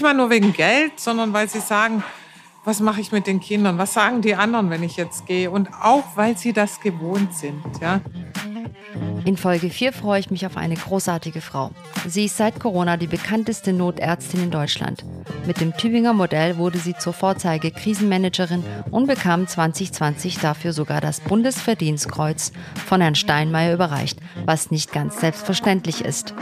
mal nur wegen Geld, sondern weil sie sagen, was mache ich mit den Kindern? Was sagen die anderen, wenn ich jetzt gehe? Und auch, weil sie das gewohnt sind. Ja. In Folge 4 freue ich mich auf eine großartige Frau. Sie ist seit Corona die bekannteste Notärztin in Deutschland. Mit dem Tübinger Modell wurde sie zur Vorzeige Krisenmanagerin und bekam 2020 dafür sogar das Bundesverdienstkreuz von Herrn Steinmeier überreicht, was nicht ganz selbstverständlich ist.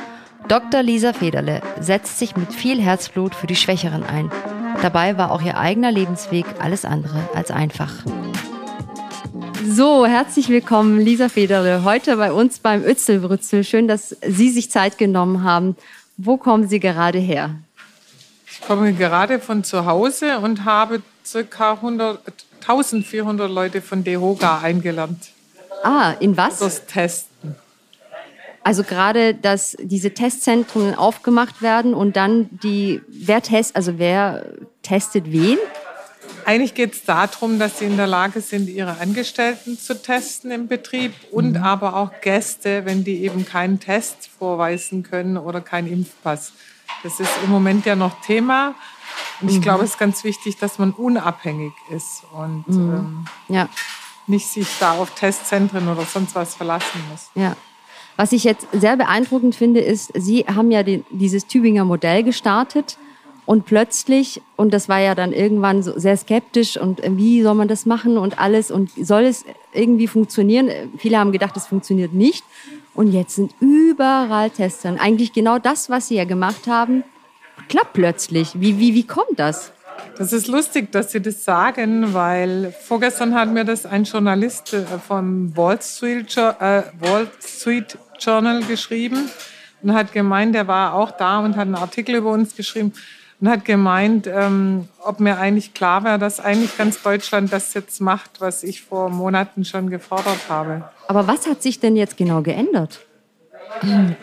Dr. Lisa Federle setzt sich mit viel Herzblut für die Schwächeren ein. Dabei war auch ihr eigener Lebensweg alles andere als einfach. So, herzlich willkommen, Lisa Federle, heute bei uns beim Ötzelbrützel. Schön, dass Sie sich Zeit genommen haben. Wo kommen Sie gerade her? Ich komme gerade von zu Hause und habe ca. 1400 Leute von DEHOGA eingeladen. Ah, in was? Das Testen. Also gerade, dass diese Testzentren aufgemacht werden und dann die, wer test, also wer testet wen? Eigentlich geht es darum, dass sie in der Lage sind, ihre Angestellten zu testen im Betrieb und mhm. aber auch Gäste, wenn die eben keinen Test vorweisen können oder keinen Impfpass. Das ist im Moment ja noch Thema. Und ich mhm. glaube, es ist ganz wichtig, dass man unabhängig ist und mhm. ähm, ja. nicht sich da auf Testzentren oder sonst was verlassen muss. Ja. Was ich jetzt sehr beeindruckend finde, ist, Sie haben ja den, dieses Tübinger Modell gestartet und plötzlich, und das war ja dann irgendwann so sehr skeptisch und äh, wie soll man das machen und alles und soll es irgendwie funktionieren? Viele haben gedacht, es funktioniert nicht. Und jetzt sind überall Tester. eigentlich genau das, was sie ja gemacht haben, klappt plötzlich. Wie, wie, wie kommt das? Das ist lustig, dass Sie das sagen, weil vorgestern hat mir das ein Journalist äh, vom Wall Street, äh, Wall Street Journal geschrieben und hat gemeint, der war auch da und hat einen Artikel über uns geschrieben und hat gemeint, ähm, ob mir eigentlich klar wäre, dass eigentlich ganz Deutschland das jetzt macht, was ich vor Monaten schon gefordert habe. Aber was hat sich denn jetzt genau geändert?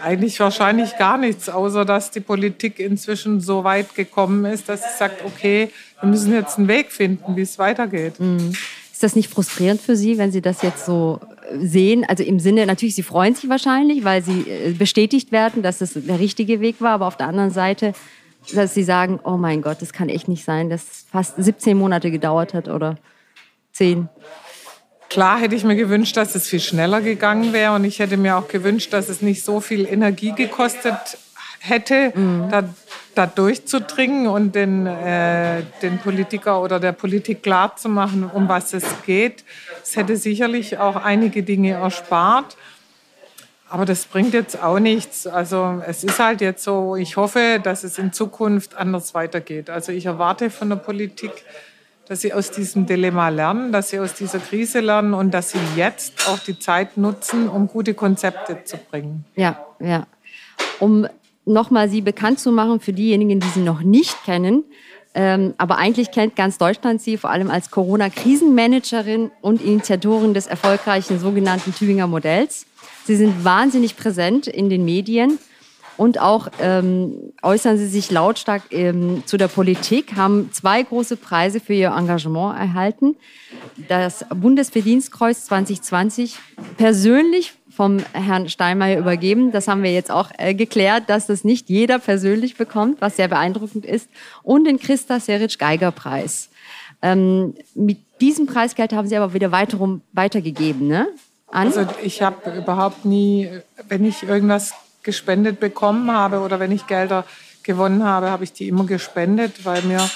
Eigentlich wahrscheinlich gar nichts, außer dass die Politik inzwischen so weit gekommen ist, dass sie sagt, okay, wir müssen jetzt einen Weg finden, wie es weitergeht. Mhm. Ist das nicht frustrierend für Sie, wenn Sie das jetzt so sehen? Also im Sinne, natürlich, Sie freuen sich wahrscheinlich, weil Sie äh, bestätigt werden, dass es der richtige Weg war, aber auf der anderen Seite dass sie sagen, oh mein Gott, das kann echt nicht sein, dass fast 17 Monate gedauert hat oder 10. Klar hätte ich mir gewünscht, dass es viel schneller gegangen wäre und ich hätte mir auch gewünscht, dass es nicht so viel Energie gekostet hätte, mhm. da, da, durchzudringen und den, äh, den Politiker oder der Politik klarzumachen, um was es geht. Es hätte sicherlich auch einige Dinge erspart. Aber das bringt jetzt auch nichts. Also es ist halt jetzt so, ich hoffe, dass es in Zukunft anders weitergeht. Also ich erwarte von der Politik, dass sie aus diesem Dilemma lernen, dass sie aus dieser Krise lernen und dass sie jetzt auch die Zeit nutzen, um gute Konzepte zu bringen. Ja, ja. Um nochmal Sie bekannt zu machen für diejenigen, die Sie noch nicht kennen. Ähm, aber eigentlich kennt ganz Deutschland Sie vor allem als Corona-Krisenmanagerin und Initiatorin des erfolgreichen sogenannten Tübinger Modells. Sie sind wahnsinnig präsent in den Medien und auch ähm, äußern Sie sich lautstark ähm, zu der Politik, haben zwei große Preise für Ihr Engagement erhalten. Das Bundesverdienstkreuz 2020 persönlich vom Herrn Steinmeier übergeben. Das haben wir jetzt auch äh, geklärt, dass das nicht jeder persönlich bekommt, was sehr beeindruckend ist. Und den Christa Seric-Geiger-Preis. Ähm, mit diesem Preisgeld haben Sie aber wieder weiterum weitergegeben, ne? an? Also ich habe überhaupt nie, wenn ich irgendwas gespendet bekommen habe oder wenn ich Gelder gewonnen habe, habe ich die immer gespendet, weil mir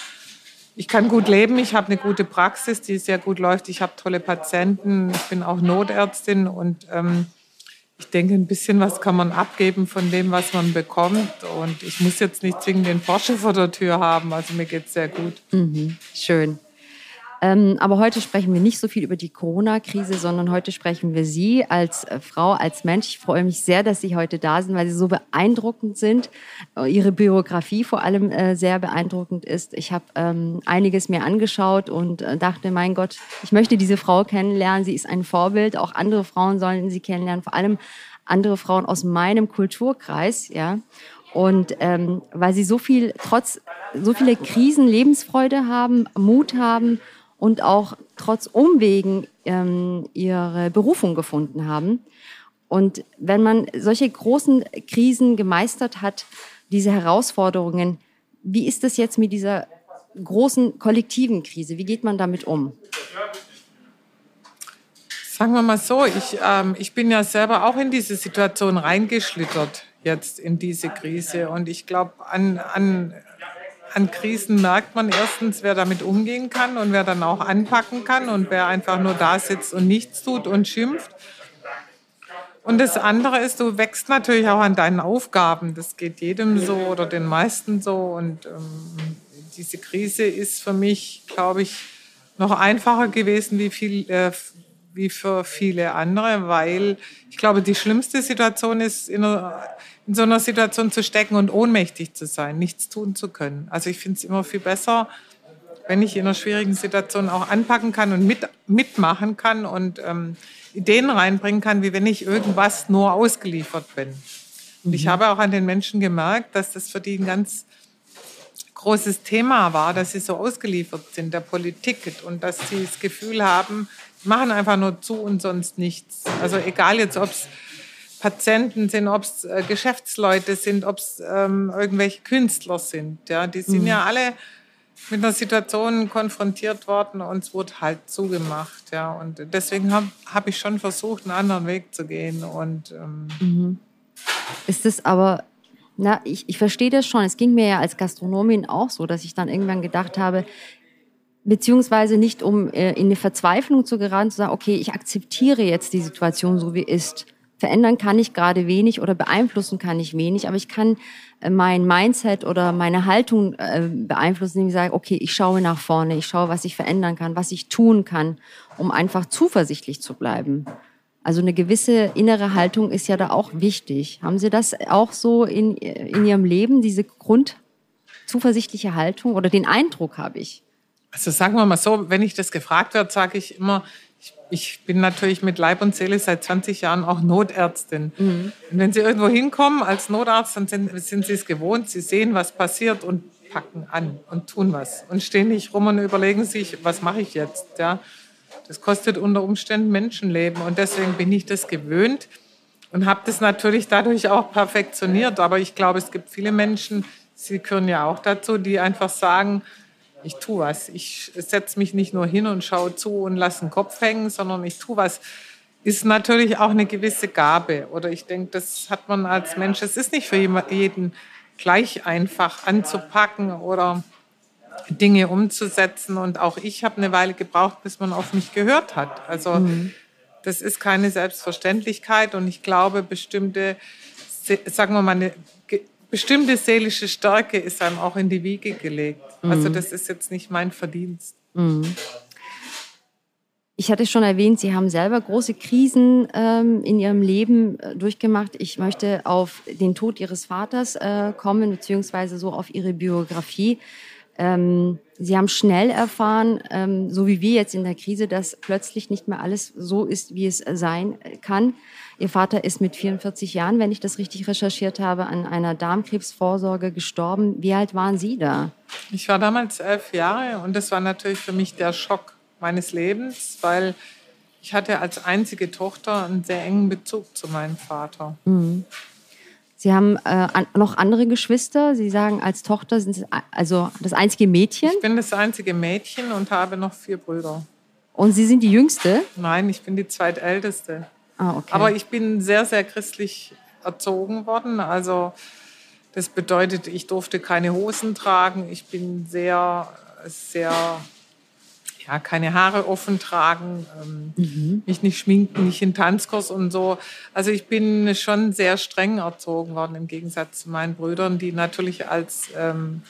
ich kann gut leben, ich habe eine gute Praxis, die sehr gut läuft, ich habe tolle Patienten, ich bin auch Notärztin und ähm, ich denke, ein bisschen was kann man abgeben von dem, was man bekommt. Und ich muss jetzt nicht zwingend den Porsche vor der Tür haben. Also mir geht es sehr gut. Mhm, schön. Ähm, aber heute sprechen wir nicht so viel über die Corona-Krise, sondern heute sprechen wir Sie als äh, Frau, als Mensch. Ich freue mich sehr, dass Sie heute da sind, weil Sie so beeindruckend sind. Äh, Ihre Biografie vor allem äh, sehr beeindruckend ist. Ich habe ähm, einiges mir angeschaut und äh, dachte, mein Gott, ich möchte diese Frau kennenlernen. Sie ist ein Vorbild. Auch andere Frauen sollen sie kennenlernen, vor allem andere Frauen aus meinem Kulturkreis, ja. Und ähm, weil sie so viel, trotz so viele Krisen Lebensfreude haben, Mut haben und auch trotz Umwegen ähm, ihre Berufung gefunden haben. Und wenn man solche großen Krisen gemeistert hat, diese Herausforderungen, wie ist das jetzt mit dieser großen kollektiven Krise? Wie geht man damit um? Sagen wir mal so, ich, ähm, ich bin ja selber auch in diese Situation reingeschlittert, jetzt in diese Krise. Und ich glaube, an, an, an Krisen merkt man erstens, wer damit umgehen kann und wer dann auch anpacken kann und wer einfach nur da sitzt und nichts tut und schimpft. Und das andere ist, du wächst natürlich auch an deinen Aufgaben. Das geht jedem so oder den meisten so. Und ähm, diese Krise ist für mich, glaube ich, noch einfacher gewesen wie, viel, äh, wie für viele andere, weil ich glaube, die schlimmste Situation ist, in, einer, in so einer Situation zu stecken und ohnmächtig zu sein, nichts tun zu können. Also ich finde es immer viel besser, wenn ich in einer schwierigen Situation auch anpacken kann und mit, mitmachen kann und ähm, Ideen reinbringen kann, wie wenn ich irgendwas nur ausgeliefert bin. Und ich mhm. habe auch an den Menschen gemerkt, dass das für die ein ganz großes Thema war, dass sie so ausgeliefert sind der Politik und dass sie das Gefühl haben, machen einfach nur zu und sonst nichts. Also egal jetzt, ob es Patienten sind, ob es äh, Geschäftsleute sind, ob es ähm, irgendwelche Künstler sind. Ja, die sind mhm. ja alle mit einer Situation konfrontiert worden und es wurde halt zugemacht. Ja. Und deswegen habe hab ich schon versucht, einen anderen Weg zu gehen. Und, ähm mhm. Ist es aber, na, ich, ich verstehe das schon. Es ging mir ja als Gastronomin auch so, dass ich dann irgendwann gedacht habe, beziehungsweise nicht um äh, in eine Verzweiflung zu geraten, zu sagen, okay, ich akzeptiere jetzt die Situation so wie ist. Verändern kann ich gerade wenig oder beeinflussen kann ich wenig, aber ich kann mein Mindset oder meine Haltung äh, beeinflussen, indem ich sage, okay, ich schaue nach vorne, ich schaue, was ich verändern kann, was ich tun kann, um einfach zuversichtlich zu bleiben. Also eine gewisse innere Haltung ist ja da auch wichtig. Haben Sie das auch so in, in Ihrem Leben, diese grundzuversichtliche Haltung oder den Eindruck habe ich? Also sagen wir mal so, wenn ich das gefragt werde, sage ich immer, ich bin natürlich mit Leib und Seele seit 20 Jahren auch Notärztin. Mhm. Und wenn Sie irgendwo hinkommen als Notarzt, dann sind, sind Sie es gewohnt, Sie sehen, was passiert und packen an und tun was und stehen nicht rum und überlegen sich, was mache ich jetzt. Ja? Das kostet unter Umständen Menschenleben und deswegen bin ich das gewöhnt und habe das natürlich dadurch auch perfektioniert. Aber ich glaube, es gibt viele Menschen, Sie gehören ja auch dazu, die einfach sagen, ich tue was. Ich setze mich nicht nur hin und schaue zu und lasse den Kopf hängen, sondern ich tue was. Ist natürlich auch eine gewisse Gabe. Oder ich denke, das hat man als Mensch. Es ist nicht für jeden gleich einfach anzupacken oder Dinge umzusetzen. Und auch ich habe eine Weile gebraucht, bis man auf mich gehört hat. Also mhm. das ist keine Selbstverständlichkeit. Und ich glaube, bestimmte, sagen wir mal, eine bestimmte seelische Stärke ist einem auch in die Wiege gelegt. Also mhm. Also das ist jetzt nicht mein Verdienst. Mhm. Ich hatte schon erwähnt, Sie haben selber große Krisen ähm, in Ihrem Leben äh, durchgemacht. Ich möchte auf den Tod Ihres Vaters äh, kommen, beziehungsweise so auf Ihre Biografie. Ähm, Sie haben schnell erfahren, ähm, so wie wir jetzt in der Krise, dass plötzlich nicht mehr alles so ist, wie es sein kann. Ihr Vater ist mit 44 Jahren, wenn ich das richtig recherchiert habe, an einer Darmkrebsvorsorge gestorben. Wie alt waren Sie da? Ich war damals elf Jahre und das war natürlich für mich der Schock meines Lebens, weil ich hatte als einzige Tochter einen sehr engen Bezug zu meinem Vater. Mhm. Sie haben äh, noch andere Geschwister. Sie sagen, als Tochter sind Sie also das einzige Mädchen. Ich bin das einzige Mädchen und habe noch vier Brüder. Und Sie sind die Jüngste? Nein, ich bin die zweitälteste. Ah, okay. Aber ich bin sehr, sehr christlich erzogen worden. Also das bedeutet, ich durfte keine Hosen tragen. Ich bin sehr, sehr, ja, keine Haare offen tragen, ähm, mhm. mich nicht schminken, nicht in Tanzkurs und so. Also ich bin schon sehr streng erzogen worden im Gegensatz zu meinen Brüdern, die natürlich als ähm,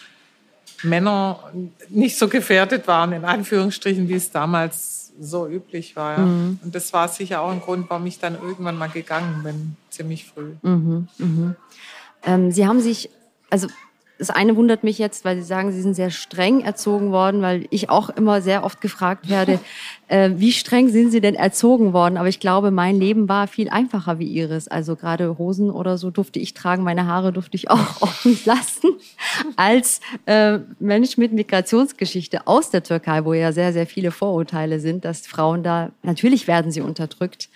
Männer nicht so gefährdet waren, in Anführungsstrichen, wie es damals so üblich war. Ja. Mhm. Und das war sicher auch ein Grund, warum ich dann irgendwann mal gegangen bin, ziemlich früh. Mhm, mhm. Ähm, Sie haben sich, also das eine wundert mich jetzt, weil Sie sagen, Sie sind sehr streng erzogen worden, weil ich auch immer sehr oft gefragt werde, äh, wie streng sind Sie denn erzogen worden? Aber ich glaube, mein Leben war viel einfacher wie Ihres. Also gerade Hosen oder so durfte ich tragen, meine Haare durfte ich auch offen lassen. Als äh, Mensch mit Migrationsgeschichte aus der Türkei, wo ja sehr, sehr viele Vorurteile sind, dass Frauen da, natürlich werden sie unterdrückt.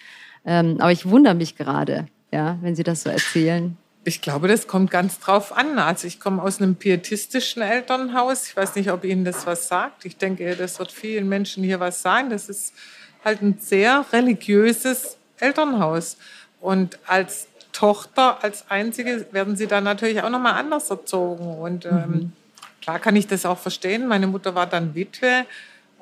Ähm, aber ich wundere mich gerade, ja, wenn Sie das so erzählen. Ich glaube, das kommt ganz drauf an. Also ich komme aus einem pietistischen Elternhaus. Ich weiß nicht, ob Ihnen das was sagt. Ich denke, das wird vielen Menschen hier was sagen. Das ist halt ein sehr religiöses Elternhaus. Und als Tochter, als Einzige, werden Sie dann natürlich auch nochmal anders erzogen. Und ähm, mhm. klar kann ich das auch verstehen. Meine Mutter war dann Witwe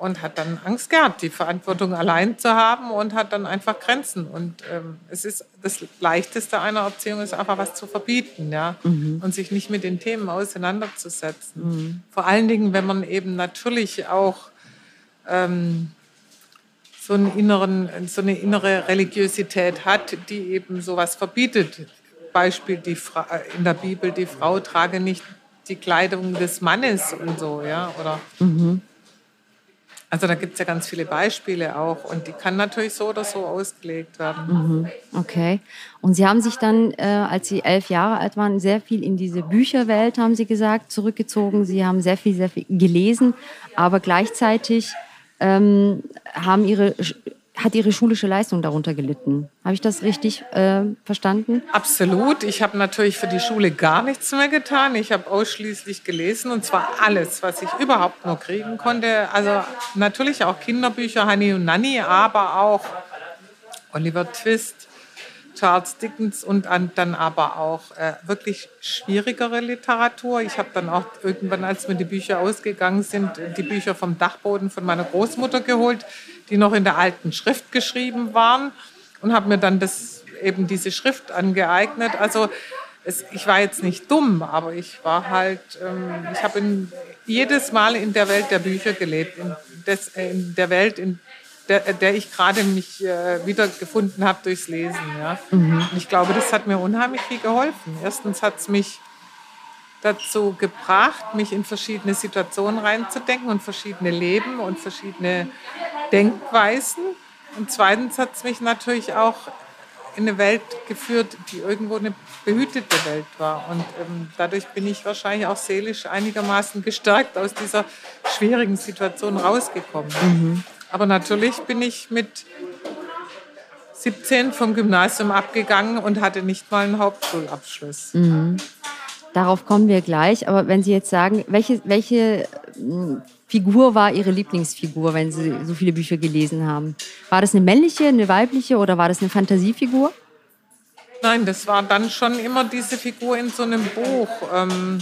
und hat dann Angst gehabt, die Verantwortung allein zu haben und hat dann einfach Grenzen. Und ähm, es ist das Leichteste einer Erziehung ist einfach was zu verbieten, ja, mhm. und sich nicht mit den Themen auseinanderzusetzen. Mhm. Vor allen Dingen, wenn man eben natürlich auch ähm, so, einen inneren, so eine innere Religiosität hat, die eben sowas verbietet. Beispiel die Fra äh, in der Bibel: Die Frau trage nicht die Kleidung des Mannes und so, ja, oder. Mhm also da gibt es ja ganz viele Beispiele auch und die kann natürlich so oder so ausgelegt werden. Mhm. Okay. Und Sie haben sich dann, äh, als Sie elf Jahre alt waren, sehr viel in diese Bücherwelt, haben Sie gesagt, zurückgezogen. Sie haben sehr viel, sehr viel gelesen, aber gleichzeitig ähm, haben Ihre hat ihre schulische Leistung darunter gelitten. Habe ich das richtig äh, verstanden? Absolut. Ich habe natürlich für die Schule gar nichts mehr getan. Ich habe ausschließlich gelesen und zwar alles, was ich überhaupt nur kriegen konnte. Also natürlich auch Kinderbücher, Honey und Nanny, aber auch Oliver Twist, Charles Dickens und dann aber auch äh, wirklich schwierigere Literatur. Ich habe dann auch irgendwann, als mir die Bücher ausgegangen sind, die Bücher vom Dachboden von meiner Großmutter geholt, die noch in der alten Schrift geschrieben waren und habe mir dann das, eben diese Schrift angeeignet. Also es, ich war jetzt nicht dumm, aber ich war halt, ähm, ich habe jedes Mal in der Welt der Bücher gelebt, in, des, in der Welt, in der, der ich gerade mich äh, wiedergefunden habe durchs Lesen. Ja. Mhm. Und ich glaube, das hat mir unheimlich viel geholfen. Erstens hat es mich dazu gebracht, mich in verschiedene Situationen reinzudenken und verschiedene Leben und verschiedene Denkweisen. Und zweitens hat es mich natürlich auch in eine Welt geführt, die irgendwo eine behütete Welt war. Und ähm, dadurch bin ich wahrscheinlich auch seelisch einigermaßen gestärkt aus dieser schwierigen Situation rausgekommen. Mhm. Aber natürlich bin ich mit 17 vom Gymnasium abgegangen und hatte nicht mal einen Hauptschulabschluss. Mhm. Darauf kommen wir gleich. Aber wenn Sie jetzt sagen, welche, welche hm, Figur war Ihre Lieblingsfigur, wenn Sie so viele Bücher gelesen haben? War das eine männliche, eine weibliche oder war das eine Fantasiefigur? Nein, das war dann schon immer diese Figur in so einem Buch. Ähm,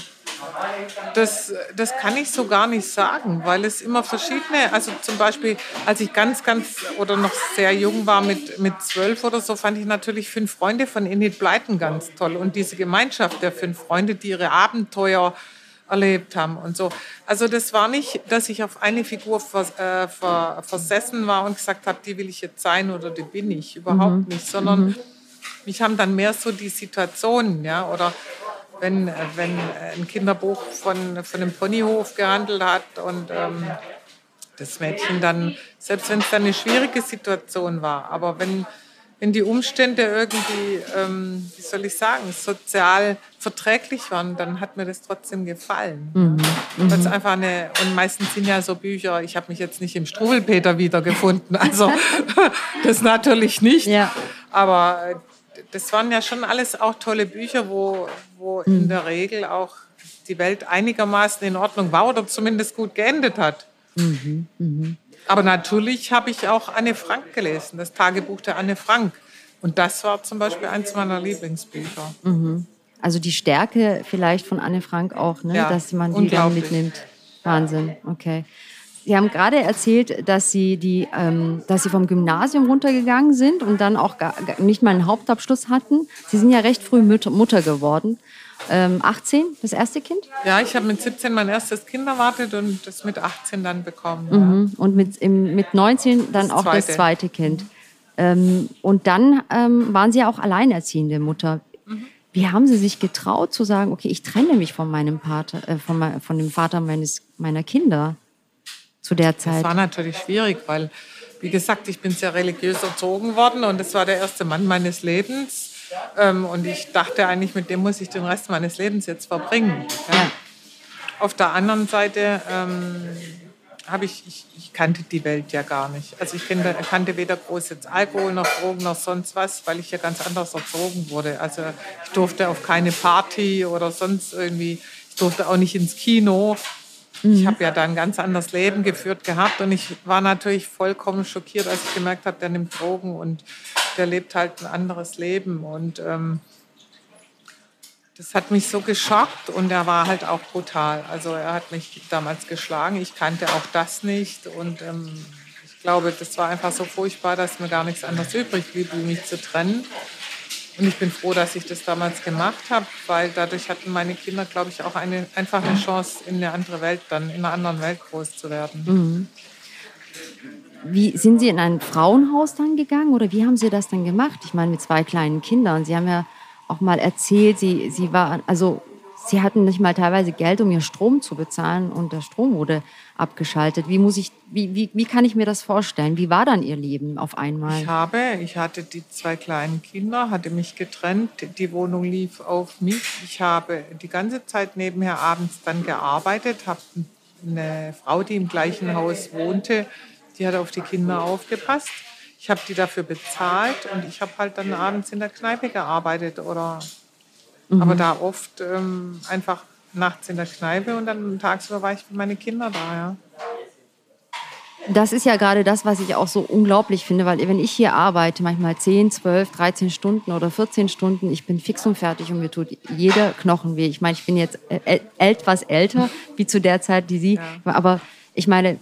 das, das kann ich so gar nicht sagen, weil es immer verschiedene, also zum Beispiel, als ich ganz, ganz oder noch sehr jung war, mit, mit zwölf oder so, fand ich natürlich Fünf Freunde von Enid Blyton ganz toll und diese Gemeinschaft der fünf Freunde, die ihre Abenteuer erlebt haben und so. Also das war nicht, dass ich auf eine Figur vers, äh, ver, versessen war und gesagt habe, die will ich jetzt sein oder die bin ich. Überhaupt mhm. nicht, sondern mhm. mich haben dann mehr so die Situationen, ja, oder wenn, äh, wenn ein Kinderbuch von, von einem Ponyhof gehandelt hat und ähm, das Mädchen dann, selbst wenn es dann eine schwierige Situation war, aber wenn, wenn die Umstände irgendwie, ähm, wie soll ich sagen, sozial verträglich waren, dann hat mir das trotzdem gefallen. Mhm. Mhm. Das einfach eine, und meistens sind ja so Bücher, ich habe mich jetzt nicht im Struwelpeter wiedergefunden, also das natürlich nicht, ja. aber das waren ja schon alles auch tolle Bücher, wo, wo mhm. in der Regel auch die Welt einigermaßen in Ordnung war oder zumindest gut geendet hat. Mhm. Mhm. Aber natürlich habe ich auch Anne Frank gelesen, das Tagebuch der Anne Frank. Und das war zum Beispiel eins meiner Lieblingsbücher. Mhm. Also die Stärke vielleicht von Anne Frank auch, ne? Ja, dass man die dann mitnimmt. Wahnsinn, okay. Sie haben gerade erzählt, dass Sie, die, ähm, dass Sie vom Gymnasium runtergegangen sind und dann auch gar, nicht mal einen Hauptabschluss hatten. Sie sind ja recht früh Mutter geworden. Ähm, 18, das erste Kind? Ja, ich habe mit 17 mein erstes Kind erwartet und das mit 18 dann bekommen. Mhm. Und mit, im, mit 19 dann das auch zweite. das zweite Kind. Ähm, und dann ähm, waren Sie ja auch alleinerziehende Mutter. Mhm. Wie haben Sie sich getraut zu sagen, okay, ich trenne mich von meinem Vater, äh, von, von dem Vater meines, meiner Kinder? Zu der Zeit? Das war natürlich schwierig, weil, wie gesagt, ich bin sehr religiös erzogen worden und das war der erste Mann meines Lebens. Ähm, und ich dachte eigentlich, mit dem muss ich den Rest meines Lebens jetzt verbringen. Ja. Auf der anderen Seite ähm, habe ich, ich, ich, kannte die Welt ja gar nicht. Also ich kannte, kannte weder groß jetzt Alkohol noch Drogen noch sonst was, weil ich ja ganz anders erzogen wurde. Also ich durfte auf keine Party oder sonst irgendwie, ich durfte auch nicht ins Kino. Mhm. Ich habe ja da ein ganz anderes Leben geführt gehabt und ich war natürlich vollkommen schockiert, als ich gemerkt habe, der nimmt Drogen und der lebt halt ein anderes Leben. Und ähm, das hat mich so geschockt und er war halt auch brutal. Also er hat mich damals geschlagen. Ich kannte auch das nicht und ähm, ich glaube, das war einfach so furchtbar, dass mir gar nichts anderes übrig blieb, wie mich zu trennen. Und ich bin froh, dass ich das damals gemacht habe, weil dadurch hatten meine Kinder, glaube ich, auch eine, einfach eine Chance, in eine andere Welt dann, in einer anderen Welt groß zu werden. Mhm. Wie sind Sie in ein Frauenhaus dann gegangen oder wie haben Sie das dann gemacht? Ich meine, mit zwei kleinen Kindern. Sie haben ja auch mal erzählt, sie, sie war, also sie hatten nicht mal teilweise Geld, um ihr Strom zu bezahlen und der Strom wurde abgeschaltet. Wie muss ich, wie, wie, wie kann ich mir das vorstellen? Wie war dann ihr Leben auf einmal? Ich habe, ich hatte die zwei kleinen Kinder, hatte mich getrennt, die Wohnung lief auf mich. Ich habe die ganze Zeit nebenher abends dann gearbeitet, habe eine Frau, die im gleichen Haus wohnte, die hat auf die Kinder aufgepasst. Ich habe die dafür bezahlt und ich habe halt dann abends in der Kneipe gearbeitet oder mhm. aber da oft ähm, einfach nachts in der Kneipe und dann tagsüber war ich für meine Kinder da, ja. Das ist ja gerade das, was ich auch so unglaublich finde, weil wenn ich hier arbeite, manchmal 10, 12, 13 Stunden oder 14 Stunden, ich bin fix und fertig und mir tut jeder Knochen weh. Ich meine, ich bin jetzt etwas älter wie zu der Zeit, die Sie, ja. aber ich meine,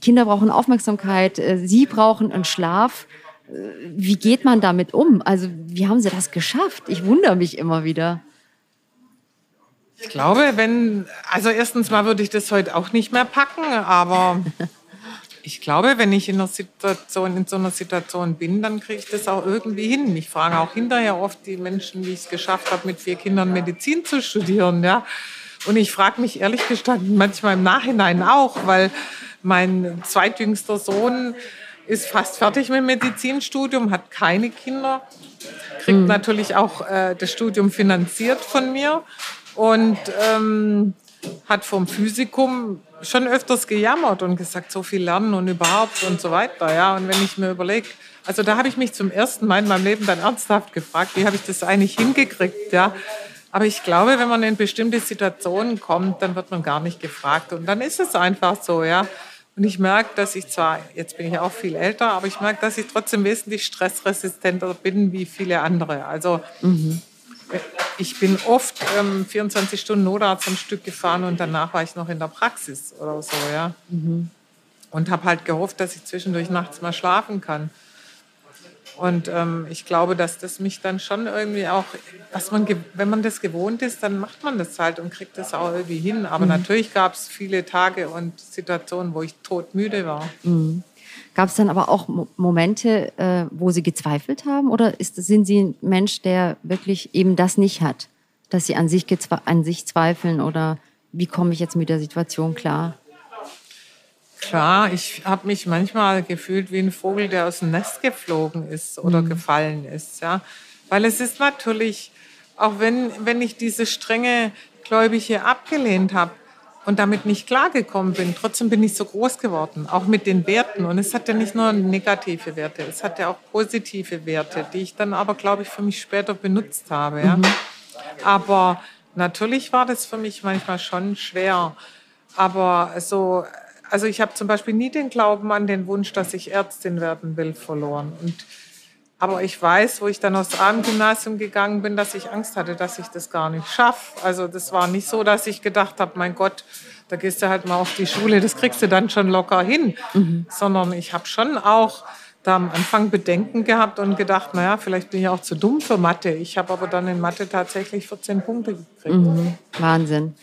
Kinder brauchen Aufmerksamkeit, äh, sie brauchen einen Schlaf. Äh, wie geht man damit um? Also, wie haben Sie das geschafft? Ich wundere mich immer wieder. Ich glaube, wenn, also erstens mal würde ich das heute auch nicht mehr packen, aber ich glaube, wenn ich in, einer Situation, in so einer Situation bin, dann kriege ich das auch irgendwie hin. Ich frage auch hinterher oft die Menschen, wie ich es geschafft habe, mit vier Kindern Medizin zu studieren. Ja. Und ich frage mich ehrlich gestanden manchmal im Nachhinein auch, weil mein zweitjüngster Sohn ist fast fertig mit dem Medizinstudium, hat keine Kinder, kriegt mhm. natürlich auch äh, das Studium finanziert von mir und ähm, hat vom Physikum schon öfters gejammert und gesagt, so viel lernen und überhaupt und so weiter. Ja, und wenn ich mir überlege, also da habe ich mich zum ersten Mal in meinem Leben dann ernsthaft gefragt, wie habe ich das eigentlich hingekriegt, ja, aber ich glaube, wenn man in bestimmte Situationen kommt, dann wird man gar nicht gefragt. Und dann ist es einfach so, ja. Und ich merke, dass ich zwar, jetzt bin ich auch viel älter, aber ich merke, dass ich trotzdem wesentlich stressresistenter bin wie viele andere. Also mhm. Ich bin oft ähm, 24 Stunden Notarzt am Stück gefahren und danach war ich noch in der Praxis oder so, ja. Mhm. Und habe halt gehofft, dass ich zwischendurch nachts mal schlafen kann. Und ähm, ich glaube, dass das mich dann schon irgendwie auch, was man, wenn man das gewohnt ist, dann macht man das halt und kriegt das auch irgendwie hin. Aber mhm. natürlich gab es viele Tage und Situationen, wo ich todmüde war. Mhm. Gab es dann aber auch Momente, äh, wo Sie gezweifelt haben? Oder ist, sind Sie ein Mensch, der wirklich eben das nicht hat? Dass Sie an sich, an sich zweifeln oder wie komme ich jetzt mit der Situation klar? Klar, ich habe mich manchmal gefühlt wie ein Vogel, der aus dem Nest geflogen ist oder mhm. gefallen ist. Ja? Weil es ist natürlich, auch wenn, wenn ich diese strenge Gläubige abgelehnt habe und damit nicht klargekommen bin, trotzdem bin ich so groß geworden, auch mit den Werten. Und es hat ja nicht nur negative Werte, es hat ja auch positive Werte, die ich dann aber, glaube ich, für mich später benutzt habe. Ja? Mhm. Aber natürlich war das für mich manchmal schon schwer. Aber so also ich habe zum Beispiel nie den Glauben an den Wunsch, dass ich Ärztin werden will, verloren. Und, aber ich weiß, wo ich dann aus dem Abendgymnasium gegangen bin, dass ich Angst hatte, dass ich das gar nicht schaffe. Also das war nicht so, dass ich gedacht habe, mein Gott, da gehst du halt mal auf die Schule, das kriegst du dann schon locker hin. Mhm. Sondern ich habe schon auch da am Anfang Bedenken gehabt und gedacht, naja, vielleicht bin ich auch zu dumm für Mathe. Ich habe aber dann in Mathe tatsächlich 14 Punkte gekriegt. Mhm. Wahnsinn.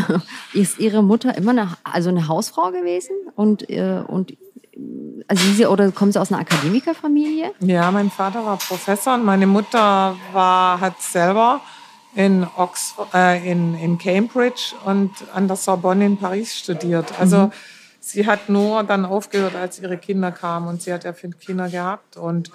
ist Ihre Mutter immer eine, also eine Hausfrau gewesen? Und, äh, und also Sie, oder kommen Sie aus einer Akademikerfamilie? Ja, mein Vater war Professor und meine Mutter war, hat selber in, Oxford, äh, in, in Cambridge und an der Sorbonne in Paris studiert. Also mhm sie hat nur dann aufgehört, als ihre Kinder kamen und sie hat ja fünf Kinder gehabt und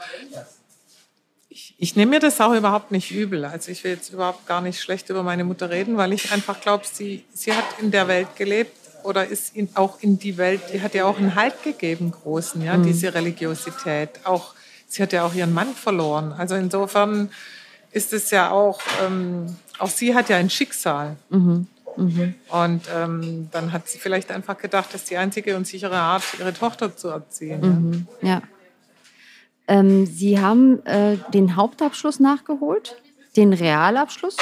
ich, ich nehme mir das auch überhaupt nicht übel. Also ich will jetzt überhaupt gar nicht schlecht über meine Mutter reden, weil ich einfach glaube, sie, sie hat in der Welt gelebt, oder ist in, auch in die Welt, die hat ja auch einen Halt gegeben, großen, ja, mhm. diese Religiosität. Auch, sie hat ja auch ihren Mann verloren. Also insofern ist es ja auch, ähm, auch sie hat ja ein Schicksal. Mhm. Mhm. Und ähm, dann hat sie vielleicht einfach gedacht, das ist die einzige und sichere Art, ihre Tochter zu erziehen. Mhm. Ja. ja. Ähm, sie haben äh, den Hauptabschluss nachgeholt, den Realabschluss.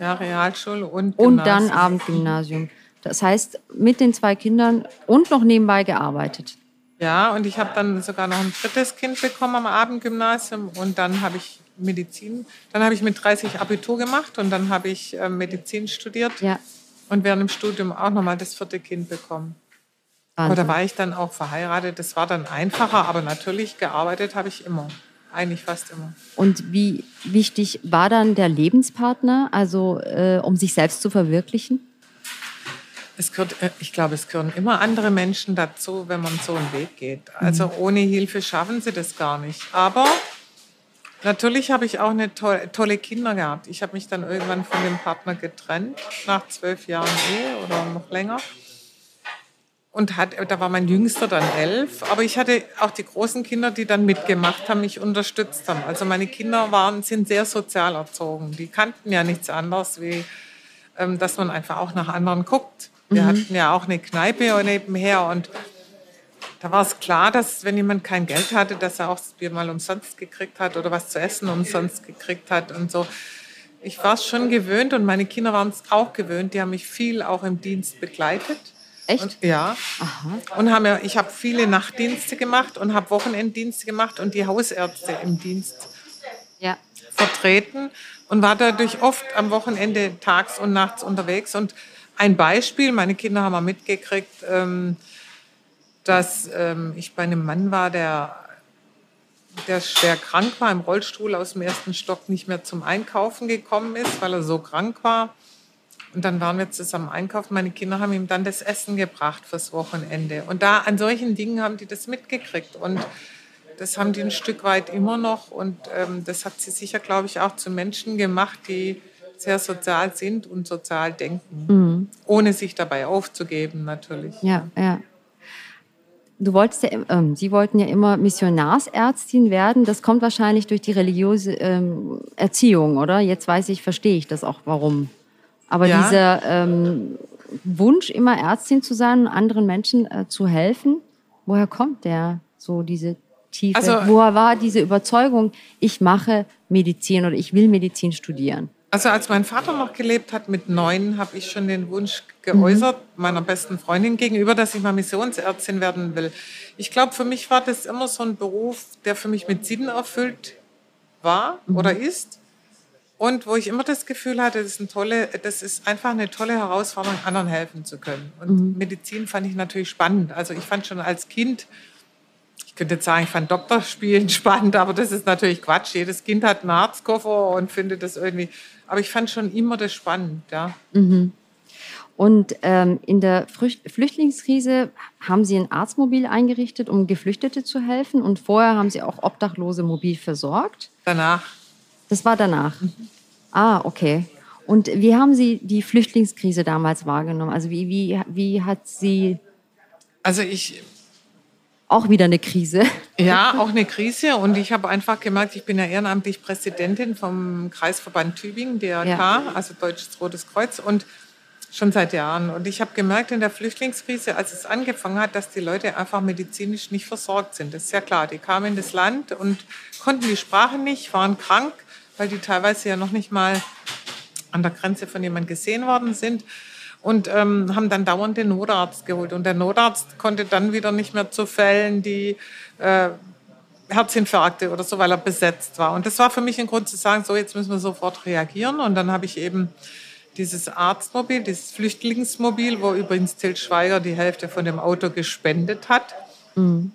Ja, Realschule und Gymnasium. Und dann Abendgymnasium. Das heißt, mit den zwei Kindern und noch nebenbei gearbeitet. Ja, und ich habe dann sogar noch ein drittes Kind bekommen am Abendgymnasium und dann habe ich Medizin, dann habe ich mit 30 Abitur gemacht und dann habe ich äh, Medizin studiert ja. und während dem Studium auch nochmal das vierte Kind bekommen. Wahnsinn. Oder war ich dann auch verheiratet? Das war dann einfacher, aber natürlich gearbeitet habe ich immer. Eigentlich fast immer. Und wie wichtig war dann der Lebenspartner, also äh, um sich selbst zu verwirklichen? Es gehört, äh, ich glaube, es gehören immer andere Menschen dazu, wenn man so einen Weg geht. Also mhm. ohne Hilfe schaffen sie das gar nicht. Aber natürlich habe ich auch eine tolle, tolle Kinder gehabt. Ich habe mich dann irgendwann von dem Partner getrennt, nach zwölf Jahren Ehe oder noch länger. Und hat, da war mein Jüngster dann elf. Aber ich hatte auch die großen Kinder, die dann mitgemacht haben, mich unterstützt haben. Also meine Kinder waren, sind sehr sozial erzogen. Die kannten ja nichts anderes, wie ähm, dass man einfach auch nach anderen guckt. Wir mhm. hatten ja auch eine Kneipe nebenher und da war es klar, dass wenn jemand kein Geld hatte, dass er auch das Bier mal umsonst gekriegt hat oder was zu essen umsonst gekriegt hat und so. Ich war es schon gewöhnt und meine Kinder waren es auch gewöhnt. Die haben mich viel auch im Dienst begleitet. Echt? Und, ja. Aha. Und haben ja, ich habe viele Nachtdienste gemacht und habe Wochenenddienste gemacht und die Hausärzte im Dienst ja. vertreten und war dadurch oft am Wochenende tags und nachts unterwegs und ein Beispiel, meine Kinder haben mal mitgekriegt, ähm, dass ähm, ich bei einem Mann war, der, der schwer krank war, im Rollstuhl aus dem ersten Stock nicht mehr zum Einkaufen gekommen ist, weil er so krank war. Und dann waren wir zusammen einkaufen. Meine Kinder haben ihm dann das Essen gebracht fürs Wochenende. Und da an solchen Dingen haben die das mitgekriegt. Und das haben die ein Stück weit immer noch. Und ähm, das hat sie sicher, glaube ich, auch zu Menschen gemacht, die sehr sozial sind und sozial denken, mhm. ohne sich dabei aufzugeben natürlich. Ja, ja. Du wolltest ja, äh, Sie wollten ja immer Missionarsärztin werden. Das kommt wahrscheinlich durch die religiöse ähm, Erziehung, oder? Jetzt weiß ich, verstehe ich das auch, warum. Aber ja. dieser ähm, Wunsch, immer Ärztin zu sein und anderen Menschen äh, zu helfen, woher kommt der? So diese Tiefe. Also, woher war diese Überzeugung, ich mache Medizin oder ich will Medizin studieren? Also als mein Vater noch gelebt hat mit neun, habe ich schon den Wunsch geäußert, mhm. meiner besten Freundin gegenüber, dass ich mal Missionsärztin werden will. Ich glaube, für mich war das immer so ein Beruf, der für mich mit Sinn erfüllt war mhm. oder ist. Und wo ich immer das Gefühl hatte, das ist, eine tolle, das ist einfach eine tolle Herausforderung, anderen helfen zu können. Und mhm. Medizin fand ich natürlich spannend. Also ich fand schon als Kind ich könnte jetzt sagen, ich fand Doktorspielen spannend, aber das ist natürlich Quatsch. Jedes Kind hat einen Arztkoffer und findet das irgendwie. Aber ich fand schon immer das spannend, ja. Mhm. Und ähm, in der Flüchtlingskrise haben Sie ein Arztmobil eingerichtet, um Geflüchtete zu helfen. Und vorher haben Sie auch Obdachlose mobil versorgt. Danach. Das war danach. Mhm. Ah, okay. Und wie haben Sie die Flüchtlingskrise damals wahrgenommen? Also wie, wie, wie hat sie... Also ich auch wieder eine Krise. Ja, auch eine Krise. Und ich habe einfach gemerkt, ich bin ja ehrenamtlich Präsidentin vom Kreisverband Tübingen, DRK, ja. also Deutsches Rotes Kreuz, und schon seit Jahren. Und ich habe gemerkt in der Flüchtlingskrise, als es angefangen hat, dass die Leute einfach medizinisch nicht versorgt sind. Das ist ja klar. Die kamen in das Land und konnten die Sprache nicht, waren krank, weil die teilweise ja noch nicht mal an der Grenze von jemandem gesehen worden sind und ähm, haben dann dauernd den Notarzt geholt. Und der Notarzt konnte dann wieder nicht mehr zu Fällen, die äh, Herzinfarkte oder so, weil er besetzt war. Und das war für mich ein Grund zu sagen, so jetzt müssen wir sofort reagieren. Und dann habe ich eben dieses Arztmobil, dieses Flüchtlingsmobil, wo übrigens Til Schweiger die Hälfte von dem Auto gespendet hat. Mhm.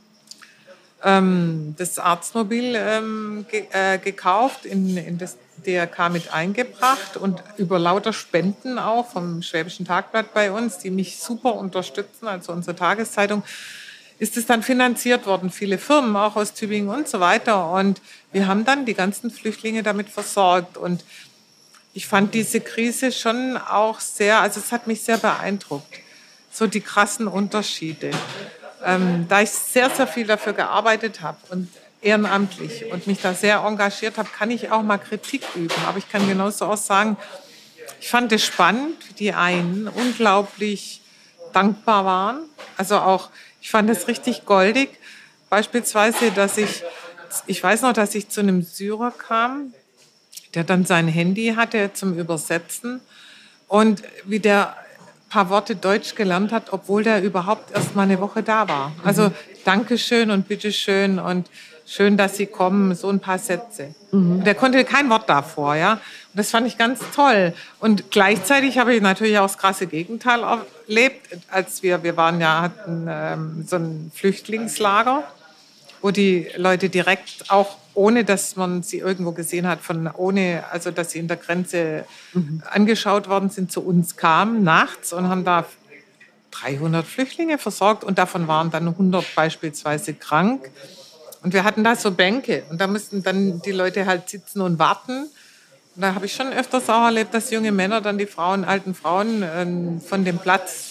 Ähm, das Arztmobil ähm, ge äh, gekauft, in, in das DRK mit eingebracht und über lauter Spenden auch vom Schwäbischen Tagblatt bei uns, die mich super unterstützen, also unsere Tageszeitung, ist es dann finanziert worden. Viele Firmen, auch aus Tübingen und so weiter. Und wir haben dann die ganzen Flüchtlinge damit versorgt. Und ich fand diese Krise schon auch sehr, also es hat mich sehr beeindruckt. so die krassen Unterschiede. Ähm, da ich sehr, sehr viel dafür gearbeitet habe und ehrenamtlich und mich da sehr engagiert habe, kann ich auch mal Kritik üben. Aber ich kann genauso auch sagen, ich fand es spannend, wie die einen unglaublich dankbar waren. Also auch, ich fand es richtig goldig. Beispielsweise, dass ich, ich weiß noch, dass ich zu einem Syrer kam, der dann sein Handy hatte zum Übersetzen und wie der paar Worte Deutsch gelernt hat, obwohl der überhaupt erst mal eine Woche da war. Also mhm. Dankeschön und bitteschön und schön, dass Sie kommen, so ein paar Sätze. Mhm. Der konnte kein Wort davor, ja. Und das fand ich ganz toll. Und gleichzeitig habe ich natürlich auch das krasse Gegenteil erlebt, als wir, wir waren ja, hatten ähm, so ein Flüchtlingslager, wo die Leute direkt auch ohne dass man sie irgendwo gesehen hat, von ohne, also dass sie in der Grenze mhm. angeschaut worden sind, zu uns kamen nachts und haben da 300 Flüchtlinge versorgt und davon waren dann 100 beispielsweise krank. Und wir hatten da so Bänke und da mussten dann die Leute halt sitzen und warten. Und da habe ich schon öfters auch erlebt, dass junge Männer dann die Frauen, alten Frauen äh, von dem Platz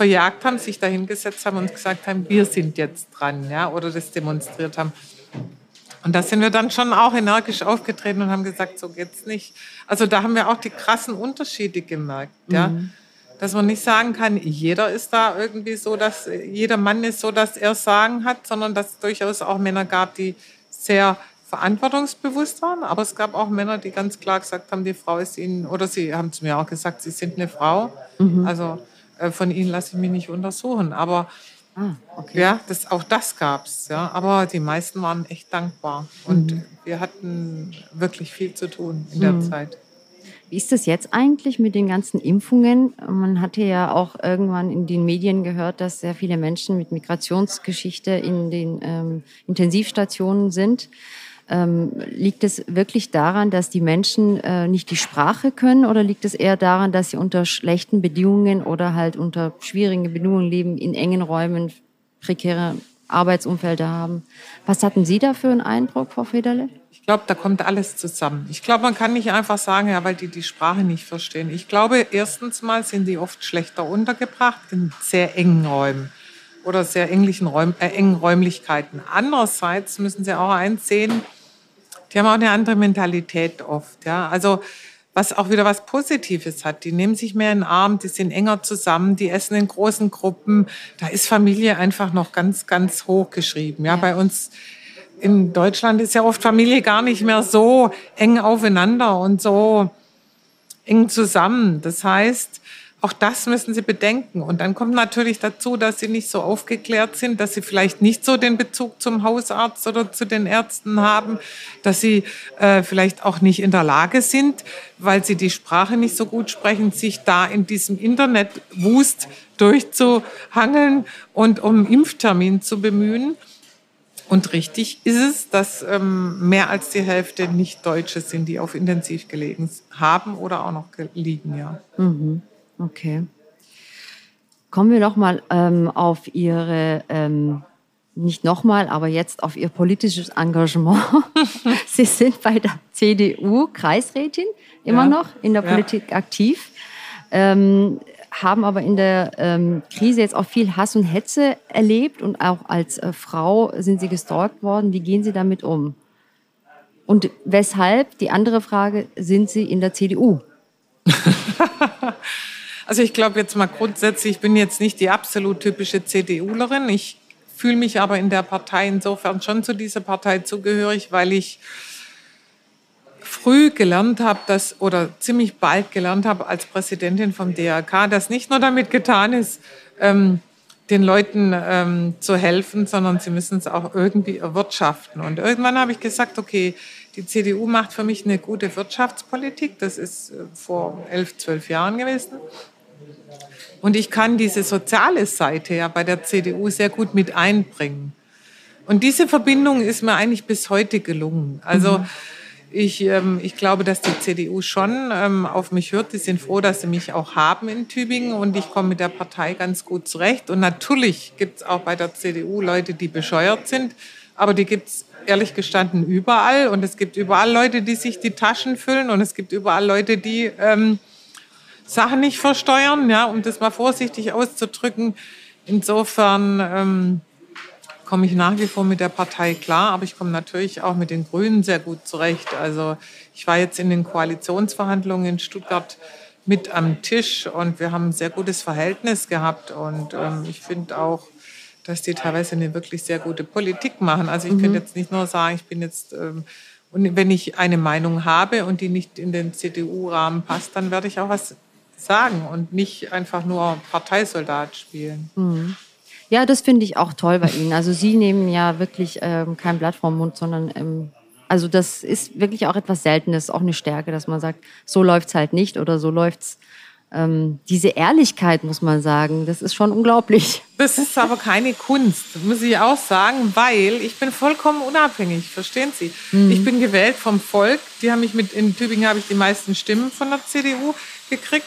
verjagt haben, sich da hingesetzt haben und gesagt haben, wir sind jetzt dran, ja, oder das demonstriert haben. Und da sind wir dann schon auch energisch aufgetreten und haben gesagt, so geht's nicht. Also da haben wir auch die krassen Unterschiede gemerkt, ja. Mhm dass man nicht sagen kann, jeder ist da irgendwie so, dass jeder Mann ist so, dass er Sagen hat, sondern dass es durchaus auch Männer gab, die sehr verantwortungsbewusst waren. Aber es gab auch Männer, die ganz klar gesagt haben, die Frau ist ihnen, oder sie haben zu mir auch gesagt, sie sind eine Frau. Mhm. Also von ihnen lasse ich mich nicht untersuchen. Aber ah, okay. ja, das, auch das gab es. Ja. Aber die meisten waren echt dankbar. Und mhm. wir hatten wirklich viel zu tun in der mhm. Zeit. Wie ist das jetzt eigentlich mit den ganzen Impfungen? Man hatte ja auch irgendwann in den Medien gehört, dass sehr viele Menschen mit Migrationsgeschichte in den ähm, Intensivstationen sind. Ähm, liegt es wirklich daran, dass die Menschen äh, nicht die Sprache können oder liegt es eher daran, dass sie unter schlechten Bedingungen oder halt unter schwierigen Bedingungen leben, in engen Räumen, prekäre Arbeitsumfelder haben? Was hatten Sie da für einen Eindruck, Frau Federle? Ich glaube, da kommt alles zusammen. Ich glaube, man kann nicht einfach sagen, ja, weil die die Sprache nicht verstehen. Ich glaube, erstens mal sind die oft schlechter untergebracht in sehr engen Räumen oder sehr Räum, äh, engen Räumlichkeiten. Andererseits müssen sie auch einsehen, die haben auch eine andere Mentalität oft. Ja? Also was auch wieder was Positives hat. Die nehmen sich mehr in den Arm, die sind enger zusammen, die essen in großen Gruppen. Da ist Familie einfach noch ganz, ganz hoch geschrieben. Ja, bei uns in Deutschland ist ja oft Familie gar nicht mehr so eng aufeinander und so eng zusammen. Das heißt, auch das müssen Sie bedenken. Und dann kommt natürlich dazu, dass Sie nicht so aufgeklärt sind, dass Sie vielleicht nicht so den Bezug zum Hausarzt oder zu den Ärzten haben, dass Sie äh, vielleicht auch nicht in der Lage sind, weil Sie die Sprache nicht so gut sprechen, sich da in diesem Internetwust durchzuhangeln und um Impftermin zu bemühen. Und richtig ist es, dass ähm, mehr als die Hälfte nicht Deutsche sind, die auf Intensiv gelegen haben oder auch noch liegen, ja. Mhm. Okay. Kommen wir nochmal ähm, auf Ihre, ähm, nicht nochmal, aber jetzt auf Ihr politisches Engagement. Sie sind bei der CDU Kreisrätin immer ja. noch in der Politik ja. aktiv. Ähm, haben aber in der ähm, Krise jetzt auch viel Hass und Hetze erlebt und auch als äh, Frau sind Sie gestalkt worden. Wie gehen Sie damit um? Und weshalb, die andere Frage, sind Sie in der CDU? also ich glaube jetzt mal grundsätzlich, ich bin jetzt nicht die absolut typische CDUlerin. Ich fühle mich aber in der Partei insofern schon zu dieser Partei zugehörig, weil ich früh gelernt habe, dass, oder ziemlich bald gelernt habe als Präsidentin vom DRK, dass nicht nur damit getan ist, ähm, den Leuten ähm, zu helfen, sondern sie müssen es auch irgendwie erwirtschaften. Und irgendwann habe ich gesagt, okay, die CDU macht für mich eine gute Wirtschaftspolitik. Das ist äh, vor elf, zwölf Jahren gewesen. Und ich kann diese soziale Seite ja bei der CDU sehr gut mit einbringen. Und diese Verbindung ist mir eigentlich bis heute gelungen. Also mhm ich, ähm, ich glaube, dass die CDU schon ähm, auf mich hört. Die sind froh, dass sie mich auch haben in Tübingen und ich komme mit der Partei ganz gut zurecht. Und natürlich gibt es auch bei der CDU Leute, die bescheuert sind, aber die gibt es ehrlich gestanden überall. Und es gibt überall Leute, die sich die Taschen füllen und es gibt überall Leute, die ähm, Sachen nicht versteuern, ja, um das mal vorsichtig auszudrücken. Insofern ähm, komme ich nach wie vor mit der Partei klar, aber ich komme natürlich auch mit den Grünen sehr gut zurecht. Also ich war jetzt in den Koalitionsverhandlungen in Stuttgart mit am Tisch und wir haben ein sehr gutes Verhältnis gehabt und ähm, ich finde auch, dass die teilweise eine wirklich sehr gute Politik machen. Also ich mhm. könnte jetzt nicht nur sagen, ich bin jetzt ähm, und wenn ich eine Meinung habe und die nicht in den CDU-Rahmen passt, dann werde ich auch was sagen und nicht einfach nur Parteisoldat spielen. Mhm. Ja, das finde ich auch toll bei Ihnen. Also Sie nehmen ja wirklich ähm, kein Blatt vom Mund, sondern ähm, also das ist wirklich auch etwas Seltenes, auch eine Stärke, dass man sagt, so läuft es halt nicht oder so läuft's. Ähm, diese Ehrlichkeit, muss man sagen, das ist schon unglaublich. Das ist aber keine Kunst, muss ich auch sagen, weil ich bin vollkommen unabhängig, verstehen Sie? Mhm. Ich bin gewählt vom Volk. Die haben mich mit, in Tübingen habe ich die meisten Stimmen von der CDU gekriegt.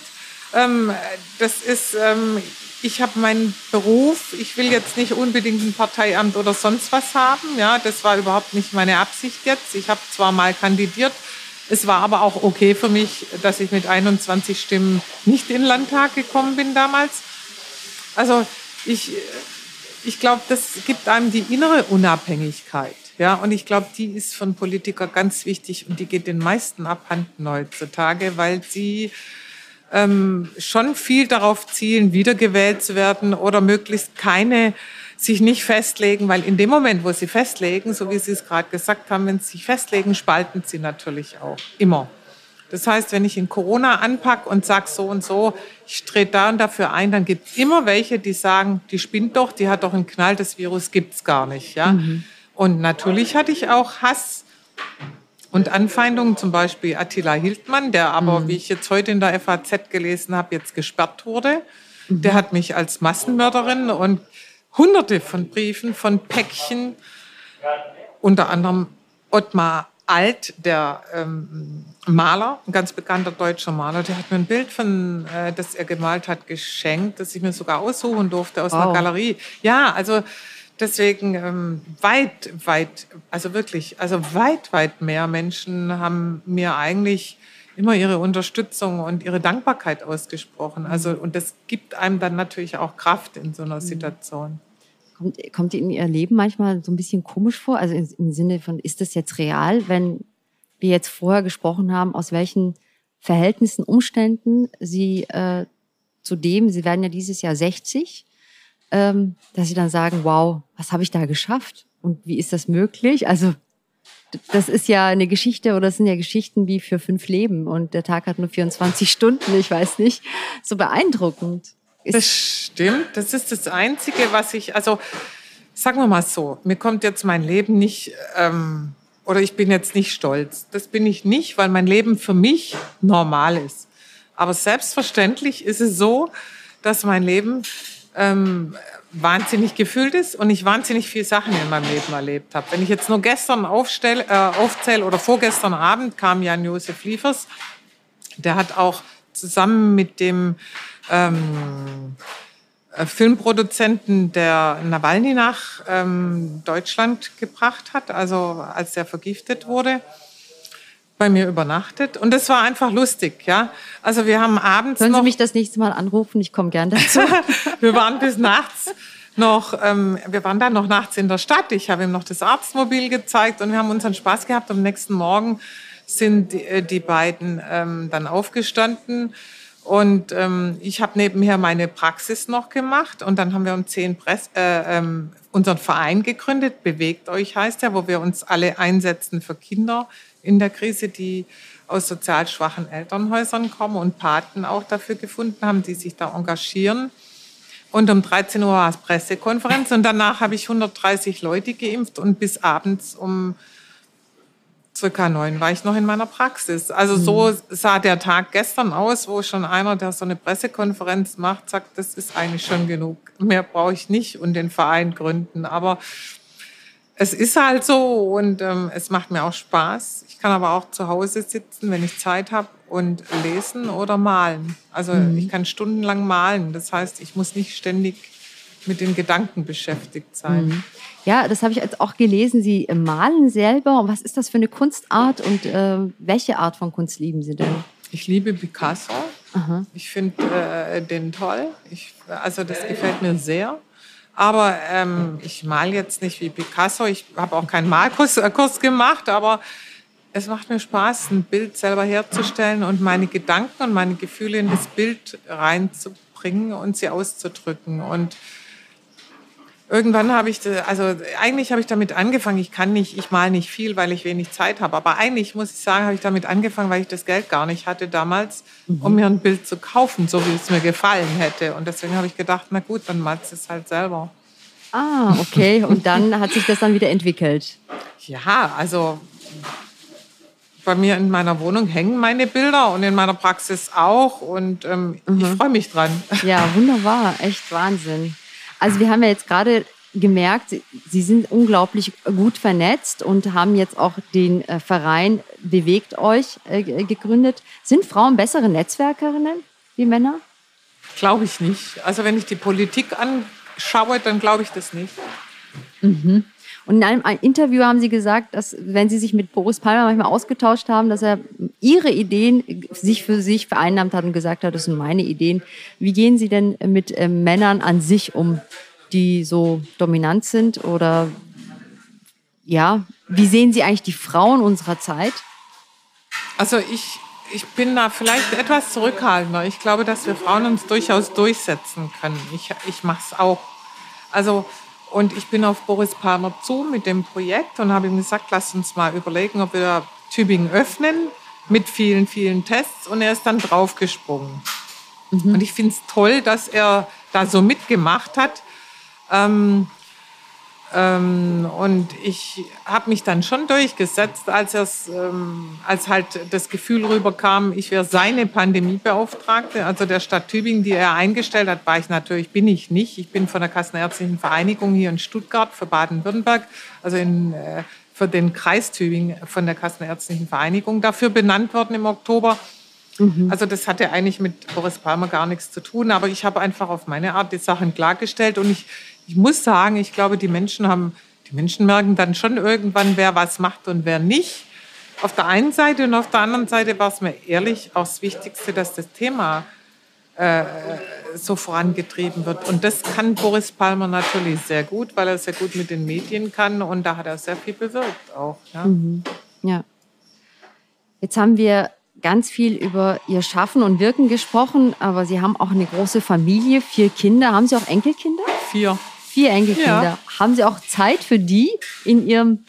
Ähm, das ist, ähm, ich habe meinen Beruf, ich will jetzt nicht unbedingt ein Parteiamt oder sonst was haben. Ja, das war überhaupt nicht meine Absicht jetzt. Ich habe zwar mal kandidiert, es war aber auch okay für mich, dass ich mit 21 Stimmen nicht in den Landtag gekommen bin damals. Also ich, ich glaube, das gibt einem die innere Unabhängigkeit. Ja, und ich glaube, die ist von Politikern ganz wichtig und die geht den meisten abhanden heutzutage, weil sie ähm, schon viel darauf zielen, wiedergewählt zu werden oder möglichst keine sich nicht festlegen, weil in dem Moment, wo sie festlegen, so wie Sie es gerade gesagt haben, wenn sie sich festlegen, spalten sie natürlich auch immer. Das heißt, wenn ich in Corona anpacke und sage so und so, ich trete da und dafür ein, dann gibt es immer welche, die sagen, die spinnt doch, die hat doch einen Knall, das Virus gibt es gar nicht. Ja? Mhm. Und natürlich hatte ich auch Hass und Anfeindungen, zum Beispiel Attila Hildmann, der aber, mhm. wie ich jetzt heute in der FAZ gelesen habe, jetzt gesperrt wurde. Mhm. Der hat mich als Massenmörderin und hunderte von Briefen, von Päckchen, unter anderem Ottmar Alt, der ähm, Maler, ein ganz bekannter deutscher Maler, der hat mir ein Bild von, äh, das er gemalt hat, geschenkt, das ich mir sogar aussuchen durfte aus wow. einer Galerie. Ja, also deswegen ähm, weit, weit, also wirklich, also weit, weit mehr Menschen haben mir eigentlich immer ihre Unterstützung und ihre Dankbarkeit ausgesprochen. Also, und das gibt einem dann natürlich auch Kraft in so einer mhm. Situation. Kommt, kommt Ihnen Ihr Leben manchmal so ein bisschen komisch vor? Also im Sinne von, ist das jetzt real, wenn wir jetzt vorher gesprochen haben, aus welchen Verhältnissen, Umständen Sie äh, zudem, Sie werden ja dieses Jahr 60, ähm, dass sie dann sagen, wow, was habe ich da geschafft? Und wie ist das möglich? Also das ist ja eine Geschichte oder das sind ja Geschichten wie für fünf Leben und der Tag hat nur 24 Stunden, ich weiß nicht, so beeindruckend. Das stimmt, das ist das Einzige, was ich, also sagen wir mal so, mir kommt jetzt mein Leben nicht, ähm, oder ich bin jetzt nicht stolz. Das bin ich nicht, weil mein Leben für mich normal ist. Aber selbstverständlich ist es so, dass mein Leben ähm, wahnsinnig gefühlt ist und ich wahnsinnig viele Sachen in meinem Leben erlebt habe. Wenn ich jetzt nur gestern aufstell, äh, aufzähle oder vorgestern Abend kam Jan-Josef Liefers, der hat auch zusammen mit dem ähm, äh, Filmproduzenten, der Nawalny nach ähm, Deutschland gebracht hat, also als er vergiftet wurde, bei mir übernachtet und das war einfach lustig, ja. Also wir haben abends Können noch, Sie mich das nächste Mal anrufen? Ich komme gern dazu. wir waren bis nachts noch, ähm, wir waren dann noch nachts in der Stadt. Ich habe ihm noch das Arztmobil gezeigt und wir haben unseren Spaß gehabt. Am nächsten Morgen sind die, äh, die beiden ähm, dann aufgestanden und ähm, ich habe nebenher meine Praxis noch gemacht und dann haben wir um zehn Press, äh, ähm, unseren Verein gegründet. Bewegt euch heißt er, wo wir uns alle einsetzen für Kinder in der Krise, die aus sozial schwachen Elternhäusern kommen und Paten auch dafür gefunden haben, die sich da engagieren. Und um 13 Uhr war es Pressekonferenz und danach habe ich 130 Leute geimpft und bis abends um circa neun war ich noch in meiner Praxis. Also so mhm. sah der Tag gestern aus, wo schon einer, der so eine Pressekonferenz macht, sagt, das ist eigentlich schon genug. Mehr brauche ich nicht und den Verein gründen. Aber es ist halt so und ähm, es macht mir auch Spaß. Ich kann aber auch zu Hause sitzen, wenn ich Zeit habe und lesen oder malen. Also mhm. ich kann stundenlang malen. Das heißt, ich muss nicht ständig mit den Gedanken beschäftigt sein. Mhm. Ja, das habe ich jetzt auch gelesen. Sie malen selber. Was ist das für eine Kunstart und äh, welche Art von Kunst lieben Sie denn? Ich liebe Picasso. Aha. Ich finde äh, den toll. Ich, also das gefällt mir sehr. Aber ähm, ich mal jetzt nicht wie Picasso. Ich habe auch keinen Malkurs äh, Kurs gemacht, aber es macht mir Spaß, ein Bild selber herzustellen und meine Gedanken und meine Gefühle in das Bild reinzubringen und sie auszudrücken. Und irgendwann habe ich, also eigentlich habe ich damit angefangen. Ich kann nicht, ich mal nicht viel, weil ich wenig Zeit habe. Aber eigentlich muss ich sagen, habe ich damit angefangen, weil ich das Geld gar nicht hatte damals, mhm. um mir ein Bild zu kaufen, so wie es mir gefallen hätte. Und deswegen habe ich gedacht, na gut, dann malst es halt selber. Ah, okay. Und dann hat sich das dann wieder entwickelt. Ja, also bei mir in meiner Wohnung hängen meine Bilder und in meiner Praxis auch. Und ähm, mhm. ich freue mich dran. Ja, wunderbar. Echt Wahnsinn. Also wir haben ja jetzt gerade gemerkt, Sie sind unglaublich gut vernetzt und haben jetzt auch den äh, Verein Bewegt euch äh, gegründet. Sind Frauen bessere Netzwerkerinnen wie Männer? Glaube ich nicht. Also wenn ich die Politik anschaue, dann glaube ich das nicht. Mhm. Und in einem Interview haben Sie gesagt, dass wenn Sie sich mit Boris Palmer manchmal ausgetauscht haben, dass er Ihre Ideen sich für sich vereinnahmt hat und gesagt hat, das sind meine Ideen. Wie gehen Sie denn mit äh, Männern an sich um, die so dominant sind? Oder ja, wie sehen Sie eigentlich die Frauen unserer Zeit? Also ich, ich bin da vielleicht etwas zurückhaltender. Ich glaube, dass wir Frauen uns durchaus durchsetzen können. Ich, ich mache es auch. Also und ich bin auf Boris Palmer zu mit dem Projekt und habe ihm gesagt, lass uns mal überlegen, ob wir Tübingen öffnen mit vielen, vielen Tests. Und er ist dann draufgesprungen. Mhm. Und ich finde es toll, dass er da so mitgemacht hat. Ähm, ähm, und ich habe mich dann schon durchgesetzt, als, ähm, als halt das Gefühl rüberkam, ich wäre seine Pandemiebeauftragte, also der Stadt Tübingen, die er eingestellt hat, war ich natürlich, bin ich nicht. Ich bin von der Kassenärztlichen Vereinigung hier in Stuttgart für Baden-Württemberg, also in, äh, für den Kreis Tübingen von der Kassenärztlichen Vereinigung dafür benannt worden im Oktober. Mhm. Also das hatte eigentlich mit Boris Palmer gar nichts zu tun, aber ich habe einfach auf meine Art die Sachen klargestellt und ich ich muss sagen, ich glaube, die Menschen haben, die Menschen merken dann schon irgendwann, wer was macht und wer nicht. Auf der einen Seite und auf der anderen Seite war es mir ehrlich auch das Wichtigste, dass das Thema äh, so vorangetrieben wird. Und das kann Boris Palmer natürlich sehr gut, weil er sehr gut mit den Medien kann und da hat er sehr viel bewirkt auch. Ja. Mhm. ja. Jetzt haben wir ganz viel über Ihr Schaffen und Wirken gesprochen, aber Sie haben auch eine große Familie, vier Kinder. Haben Sie auch Enkelkinder? Vier. Vier Enkelkinder. Ja. Haben Sie auch Zeit für die in Ihrem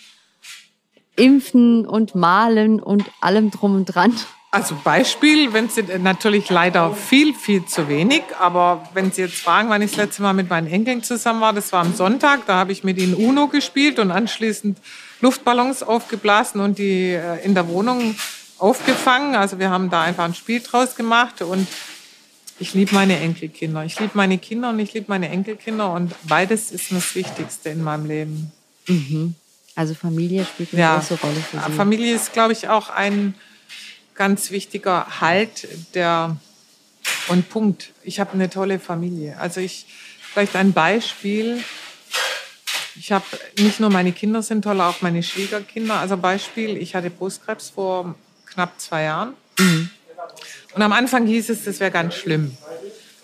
Impfen und Malen und allem drum und dran? Also Beispiel, wenn Sie natürlich leider viel, viel zu wenig, aber wenn Sie jetzt fragen, wann ich das letzte Mal mit meinen Enkeln zusammen war, das war am Sonntag, da habe ich mit ihnen Uno gespielt und anschließend Luftballons aufgeblasen und die äh, in der Wohnung aufgefangen. Also wir haben da einfach ein Spiel draus gemacht und ich liebe meine Enkelkinder. Ich liebe meine Kinder und ich liebe meine Enkelkinder und beides ist das Wichtigste in meinem Leben. Mhm. Also Familie spielt eine ja. große Rolle für Sie. Familie ist, glaube ich, auch ein ganz wichtiger Halt der und Punkt. Ich habe eine tolle Familie. Also ich vielleicht ein Beispiel. Ich habe nicht nur meine Kinder sind toll, auch meine Schwiegerkinder. Also Beispiel, ich hatte Brustkrebs vor knapp zwei Jahren. Mhm. Und am Anfang hieß es, das wäre ganz schlimm.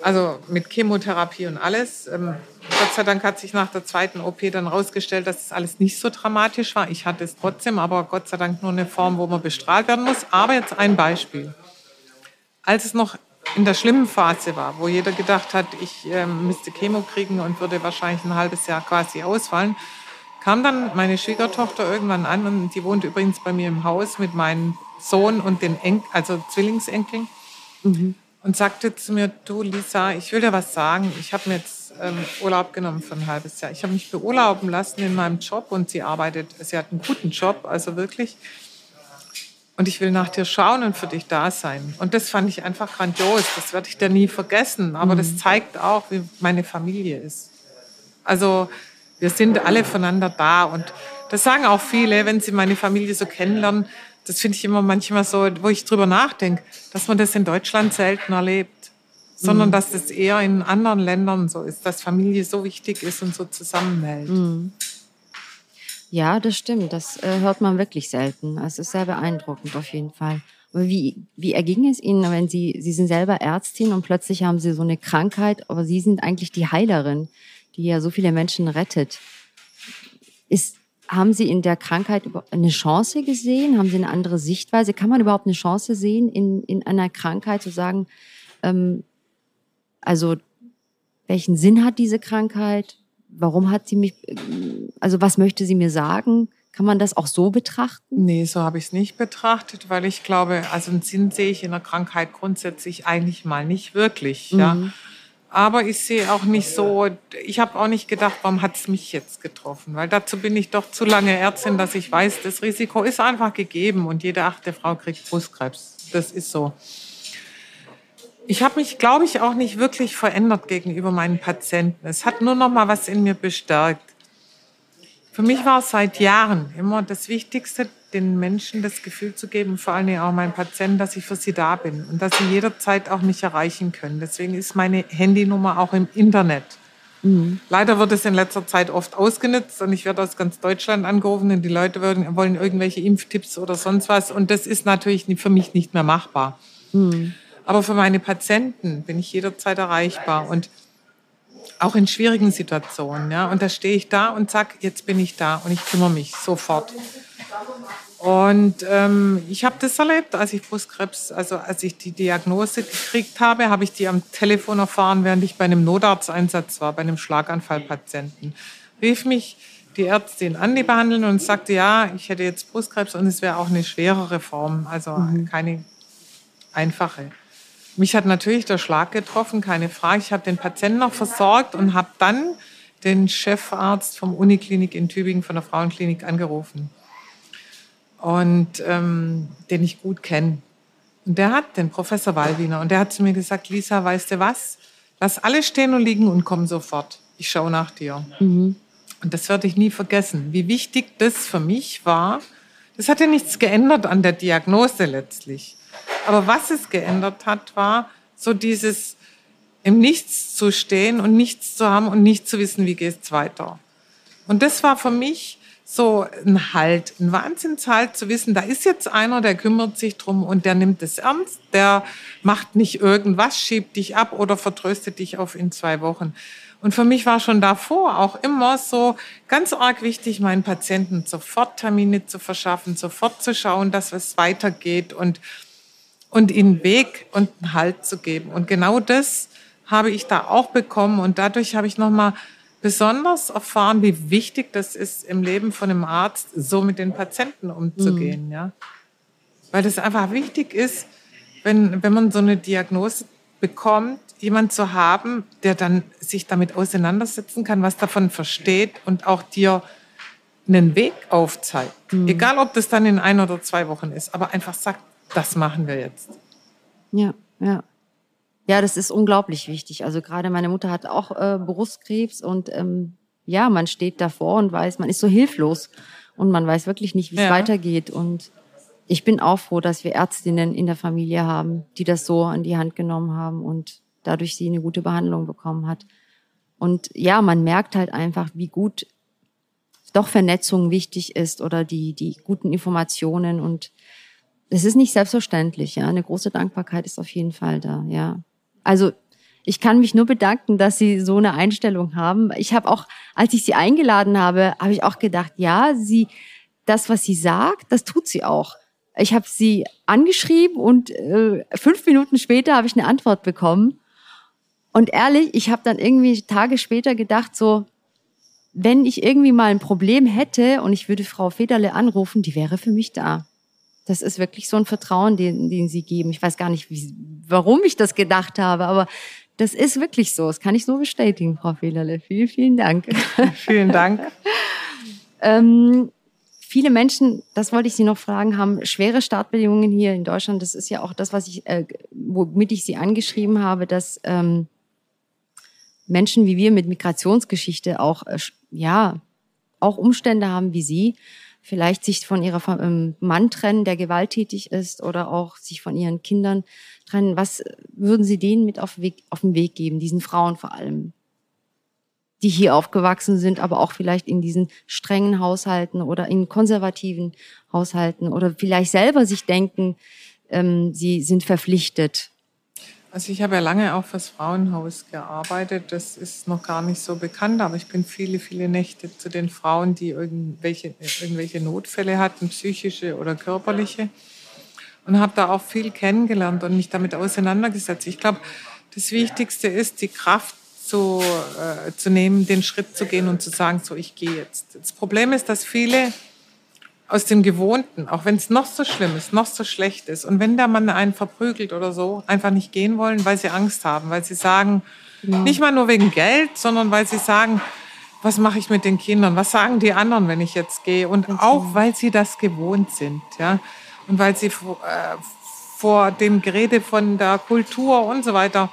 Also mit Chemotherapie und alles. Ähm, Gott sei Dank hat sich nach der zweiten OP dann herausgestellt, dass das alles nicht so dramatisch war. Ich hatte es trotzdem, aber Gott sei Dank nur eine Form, wo man bestrahlt werden muss. Aber jetzt ein Beispiel. Als es noch in der schlimmen Phase war, wo jeder gedacht hat, ich äh, müsste Chemo kriegen und würde wahrscheinlich ein halbes Jahr quasi ausfallen, kam dann meine Schwiegertochter irgendwann an und die wohnt übrigens bei mir im Haus mit meinem Sohn und den Enkel, also Zwillingsenkeln. Mhm. Und sagte zu mir, du Lisa, ich will dir was sagen. Ich habe mir jetzt ähm, Urlaub genommen für ein halbes Jahr. Ich habe mich beurlauben lassen in meinem Job und sie arbeitet, sie hat einen guten Job, also wirklich. Und ich will nach dir schauen und für dich da sein. Und das fand ich einfach grandios. Das werde ich dir nie vergessen. Aber mhm. das zeigt auch, wie meine Familie ist. Also wir sind alle voneinander da. Und das sagen auch viele, wenn sie meine Familie so kennenlernen das finde ich immer manchmal so, wo ich drüber nachdenke, dass man das in Deutschland selten erlebt, sondern mhm. dass das eher in anderen Ländern so ist, dass Familie so wichtig ist und so zusammenhält. Mhm. Ja, das stimmt. Das äh, hört man wirklich selten. Es ist sehr beeindruckend auf jeden Fall. Aber wie, wie erging es Ihnen, wenn Sie, Sie sind selber Ärztin und plötzlich haben Sie so eine Krankheit, aber Sie sind eigentlich die Heilerin, die ja so viele Menschen rettet. Ist, haben Sie in der Krankheit eine Chance gesehen? Haben Sie eine andere Sichtweise? Kann man überhaupt eine Chance sehen, in, in einer Krankheit zu sagen, ähm, also welchen Sinn hat diese Krankheit? Warum hat sie mich, also was möchte sie mir sagen? Kann man das auch so betrachten? Nee, so habe ich es nicht betrachtet, weil ich glaube, also einen Sinn sehe ich in der Krankheit grundsätzlich eigentlich mal nicht wirklich. Mhm. Ja. Aber ich sehe auch nicht so, ich habe auch nicht gedacht, warum hat es mich jetzt getroffen? Weil dazu bin ich doch zu lange Ärztin, dass ich weiß, das Risiko ist einfach gegeben und jede achte Frau kriegt Brustkrebs. Das ist so. Ich habe mich, glaube ich, auch nicht wirklich verändert gegenüber meinen Patienten. Es hat nur noch mal was in mir bestärkt. Für mich war es seit Jahren immer das Wichtigste, den Menschen das Gefühl zu geben, vor allen Dingen auch meinen Patienten, dass ich für sie da bin und dass sie jederzeit auch mich erreichen können. Deswegen ist meine Handynummer auch im Internet. Mhm. Leider wird es in letzter Zeit oft ausgenutzt und ich werde aus ganz Deutschland angerufen und die Leute wollen irgendwelche Impftipps oder sonst was und das ist natürlich für mich nicht mehr machbar. Mhm. Aber für meine Patienten bin ich jederzeit erreichbar und auch in schwierigen Situationen. Ja? Und da stehe ich da und sag, jetzt bin ich da und ich kümmere mich sofort. Und ähm, ich habe das erlebt, als ich Brustkrebs, also als ich die Diagnose gekriegt habe, habe ich die am Telefon erfahren, während ich bei einem Notarzteinsatz war, bei einem Schlaganfallpatienten. Rief mich die Ärztin an, die behandeln und sagte, ja, ich hätte jetzt Brustkrebs und es wäre auch eine schwerere Form, also mhm. keine einfache. Mich hat natürlich der Schlag getroffen, keine Frage. Ich habe den Patienten noch versorgt und habe dann den Chefarzt vom Uniklinik in Tübingen von der Frauenklinik angerufen und ähm, den ich gut kenne. Und der hat den Professor Wallwiener und der hat zu mir gesagt, Lisa, weißt du was? Lass alle stehen und liegen und komm sofort. Ich schaue nach dir. Mhm. Und das werde ich nie vergessen, wie wichtig das für mich war. Das hat ja nichts geändert an der Diagnose letztlich. Aber was es geändert hat, war so dieses im Nichts zu stehen und nichts zu haben und nicht zu wissen, wie geht es weiter. Und das war für mich so ein Halt, ein Wahnsinnshalt zu wissen, da ist jetzt einer, der kümmert sich drum und der nimmt es ernst, der macht nicht irgendwas, schiebt dich ab oder vertröstet dich auf in zwei Wochen. Und für mich war schon davor auch immer so ganz arg wichtig, meinen Patienten sofort Termine zu verschaffen, sofort zu schauen, dass es weitergeht und und ihnen Weg und einen Halt zu geben. Und genau das habe ich da auch bekommen und dadurch habe ich nochmal besonders erfahren, wie wichtig das ist im Leben von einem Arzt, so mit den Patienten umzugehen, mhm. ja. Weil das einfach wichtig ist, wenn, wenn man so eine Diagnose bekommt, jemand zu haben, der dann sich damit auseinandersetzen kann, was davon versteht und auch dir einen Weg aufzeigt. Mhm. Egal, ob das dann in ein oder zwei Wochen ist, aber einfach sagt, das machen wir jetzt. Ja, ja. Ja, das ist unglaublich wichtig. Also gerade meine Mutter hat auch äh, Brustkrebs und ähm, ja, man steht davor und weiß, man ist so hilflos und man weiß wirklich nicht, wie es ja. weitergeht. Und ich bin auch froh, dass wir Ärztinnen in der Familie haben, die das so an die Hand genommen haben und dadurch sie eine gute Behandlung bekommen hat. Und ja, man merkt halt einfach, wie gut doch Vernetzung wichtig ist oder die, die guten Informationen und es ist nicht selbstverständlich, ja. Eine große Dankbarkeit ist auf jeden Fall da, ja. Also ich kann mich nur bedanken, dass Sie so eine Einstellung haben. Ich habe auch, als ich Sie eingeladen habe, habe ich auch gedacht, ja, sie, das, was sie sagt, das tut sie auch. Ich habe sie angeschrieben und äh, fünf Minuten später habe ich eine Antwort bekommen. Und ehrlich, ich habe dann irgendwie Tage später gedacht, so, wenn ich irgendwie mal ein Problem hätte und ich würde Frau Federle anrufen, die wäre für mich da. Das ist wirklich so ein Vertrauen, den, den sie geben. Ich weiß gar nicht, wie, warum ich das gedacht habe, aber das ist wirklich so. Das kann ich so bestätigen, Frau Fehlerle. Vielen, vielen Dank. Vielen Dank. ähm, viele Menschen, das wollte ich Sie noch fragen, haben schwere Startbedingungen hier in Deutschland. Das ist ja auch das, was ich, äh, womit ich Sie angeschrieben habe, dass ähm, Menschen wie wir mit Migrationsgeschichte auch, äh, ja, auch Umstände haben wie Sie vielleicht sich von ihrer ähm, Mann trennen, der gewalttätig ist oder auch sich von ihren Kindern trennen. Was würden Sie denen mit auf, Weg, auf den Weg geben, diesen Frauen vor allem, die hier aufgewachsen sind, aber auch vielleicht in diesen strengen Haushalten oder in konservativen Haushalten oder vielleicht selber sich denken, ähm, sie sind verpflichtet? Also ich habe ja lange auch fürs Frauenhaus gearbeitet. Das ist noch gar nicht so bekannt, aber ich bin viele, viele Nächte zu den Frauen, die irgendwelche, irgendwelche Notfälle hatten, psychische oder körperliche. Und habe da auch viel kennengelernt und mich damit auseinandergesetzt. Ich glaube, das Wichtigste ist, die Kraft zu, äh, zu nehmen, den Schritt zu gehen und zu sagen, so, ich gehe jetzt. Das Problem ist, dass viele aus dem Gewohnten, auch wenn es noch so schlimm ist, noch so schlecht ist, und wenn der Mann einen verprügelt oder so, einfach nicht gehen wollen, weil sie Angst haben, weil sie sagen, ja. nicht mal nur wegen Geld, sondern weil sie sagen, was mache ich mit den Kindern? Was sagen die anderen, wenn ich jetzt gehe? Und auch, weil sie das gewohnt sind, ja. Und weil sie vor, äh, vor dem Gerede von der Kultur und so weiter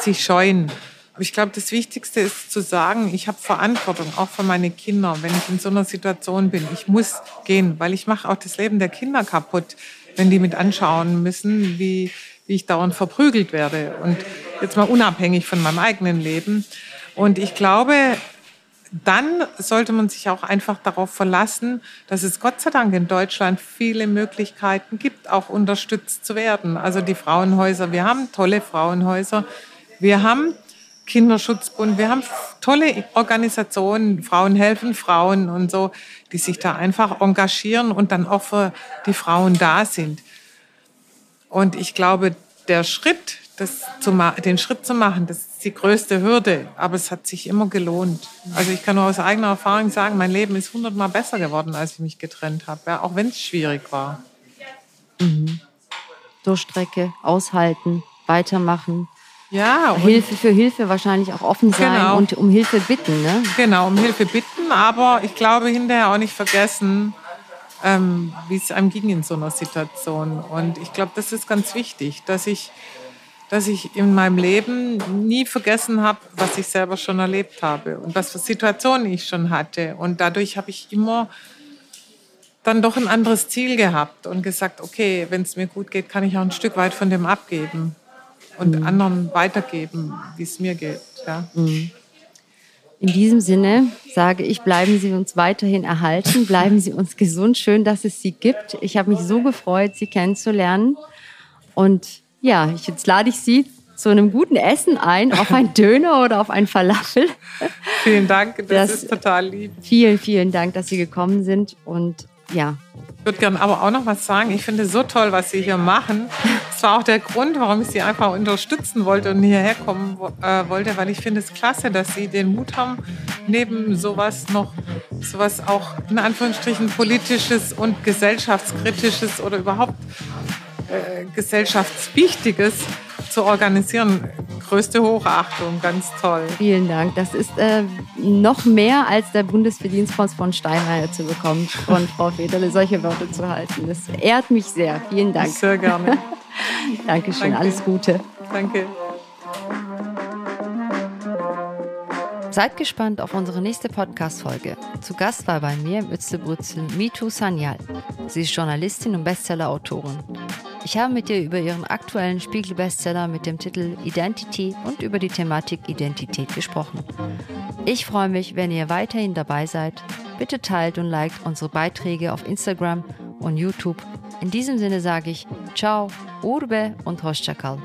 sich scheuen. Ich glaube, das Wichtigste ist zu sagen, ich habe Verantwortung, auch für meine Kinder, wenn ich in so einer Situation bin. Ich muss gehen, weil ich mache auch das Leben der Kinder kaputt, wenn die mit anschauen müssen, wie, wie ich dauernd verprügelt werde. Und jetzt mal unabhängig von meinem eigenen Leben. Und ich glaube, dann sollte man sich auch einfach darauf verlassen, dass es Gott sei Dank in Deutschland viele Möglichkeiten gibt, auch unterstützt zu werden. Also die Frauenhäuser, wir haben tolle Frauenhäuser. Wir haben Kinderschutzbund. Wir haben tolle Organisationen, Frauen helfen Frauen und so, die sich da einfach engagieren und dann auch für die Frauen da sind. Und ich glaube, der Schritt, den Schritt zu machen, das ist die größte Hürde, aber es hat sich immer gelohnt. Also ich kann nur aus eigener Erfahrung sagen, mein Leben ist hundertmal besser geworden, als ich mich getrennt habe, ja, auch wenn es schwierig war. Mhm. Durchstrecke, aushalten, weitermachen. Ja. Hilfe für Hilfe wahrscheinlich auch offen sein genau. und um Hilfe bitten. Ne? Genau, um Hilfe bitten, aber ich glaube hinterher auch nicht vergessen, ähm, wie es einem ging in so einer Situation. Und ich glaube, das ist ganz wichtig, dass ich, dass ich in meinem Leben nie vergessen habe, was ich selber schon erlebt habe und was für Situationen ich schon hatte. Und dadurch habe ich immer dann doch ein anderes Ziel gehabt und gesagt, okay, wenn es mir gut geht, kann ich auch ein Stück weit von dem abgeben und mhm. anderen weitergeben, wie es mir geht. Ja. Mhm. In diesem Sinne sage ich, bleiben Sie uns weiterhin erhalten, bleiben Sie uns gesund. Schön, dass es Sie gibt. Ich habe mich so gefreut, Sie kennenzulernen. Und ja, jetzt lade ich Sie zu einem guten Essen ein, auf ein Döner oder auf ein Falafel. Vielen Dank, das, das ist total lieb. Vielen, vielen Dank, dass Sie gekommen sind. Und ja, ich würde gerne aber auch noch was sagen. Ich finde es so toll, was Sie hier machen. Das war auch der Grund, warum ich Sie einfach unterstützen wollte und hierher kommen äh, wollte, weil ich finde es klasse, dass Sie den Mut haben, neben sowas noch sowas auch in Anführungsstrichen politisches und gesellschaftskritisches oder überhaupt äh, gesellschaftswichtiges zu organisieren. Größte Hochachtung, ganz toll. Vielen Dank. Das ist äh, noch mehr als der Bundesverdienstkreuz von Steinmeier zu bekommen, von Frau Federle solche Worte zu halten. Das ehrt mich sehr. Vielen Dank. Sehr gerne. Dankeschön. Danke. Alles Gute. Danke. Seid gespannt auf unsere nächste Podcast-Folge. Zu Gast war bei mir im Ötzlebrützel Mitu Sanyal. Sie ist Journalistin und Bestseller-Autorin. Ich habe mit ihr über ihren aktuellen Spiegel-Bestseller mit dem Titel Identity und über die Thematik Identität gesprochen. Ich freue mich, wenn ihr weiterhin dabei seid. Bitte teilt und liked unsere Beiträge auf Instagram und YouTube. In diesem Sinne sage ich Ciao, Urbe und Hoşçakal.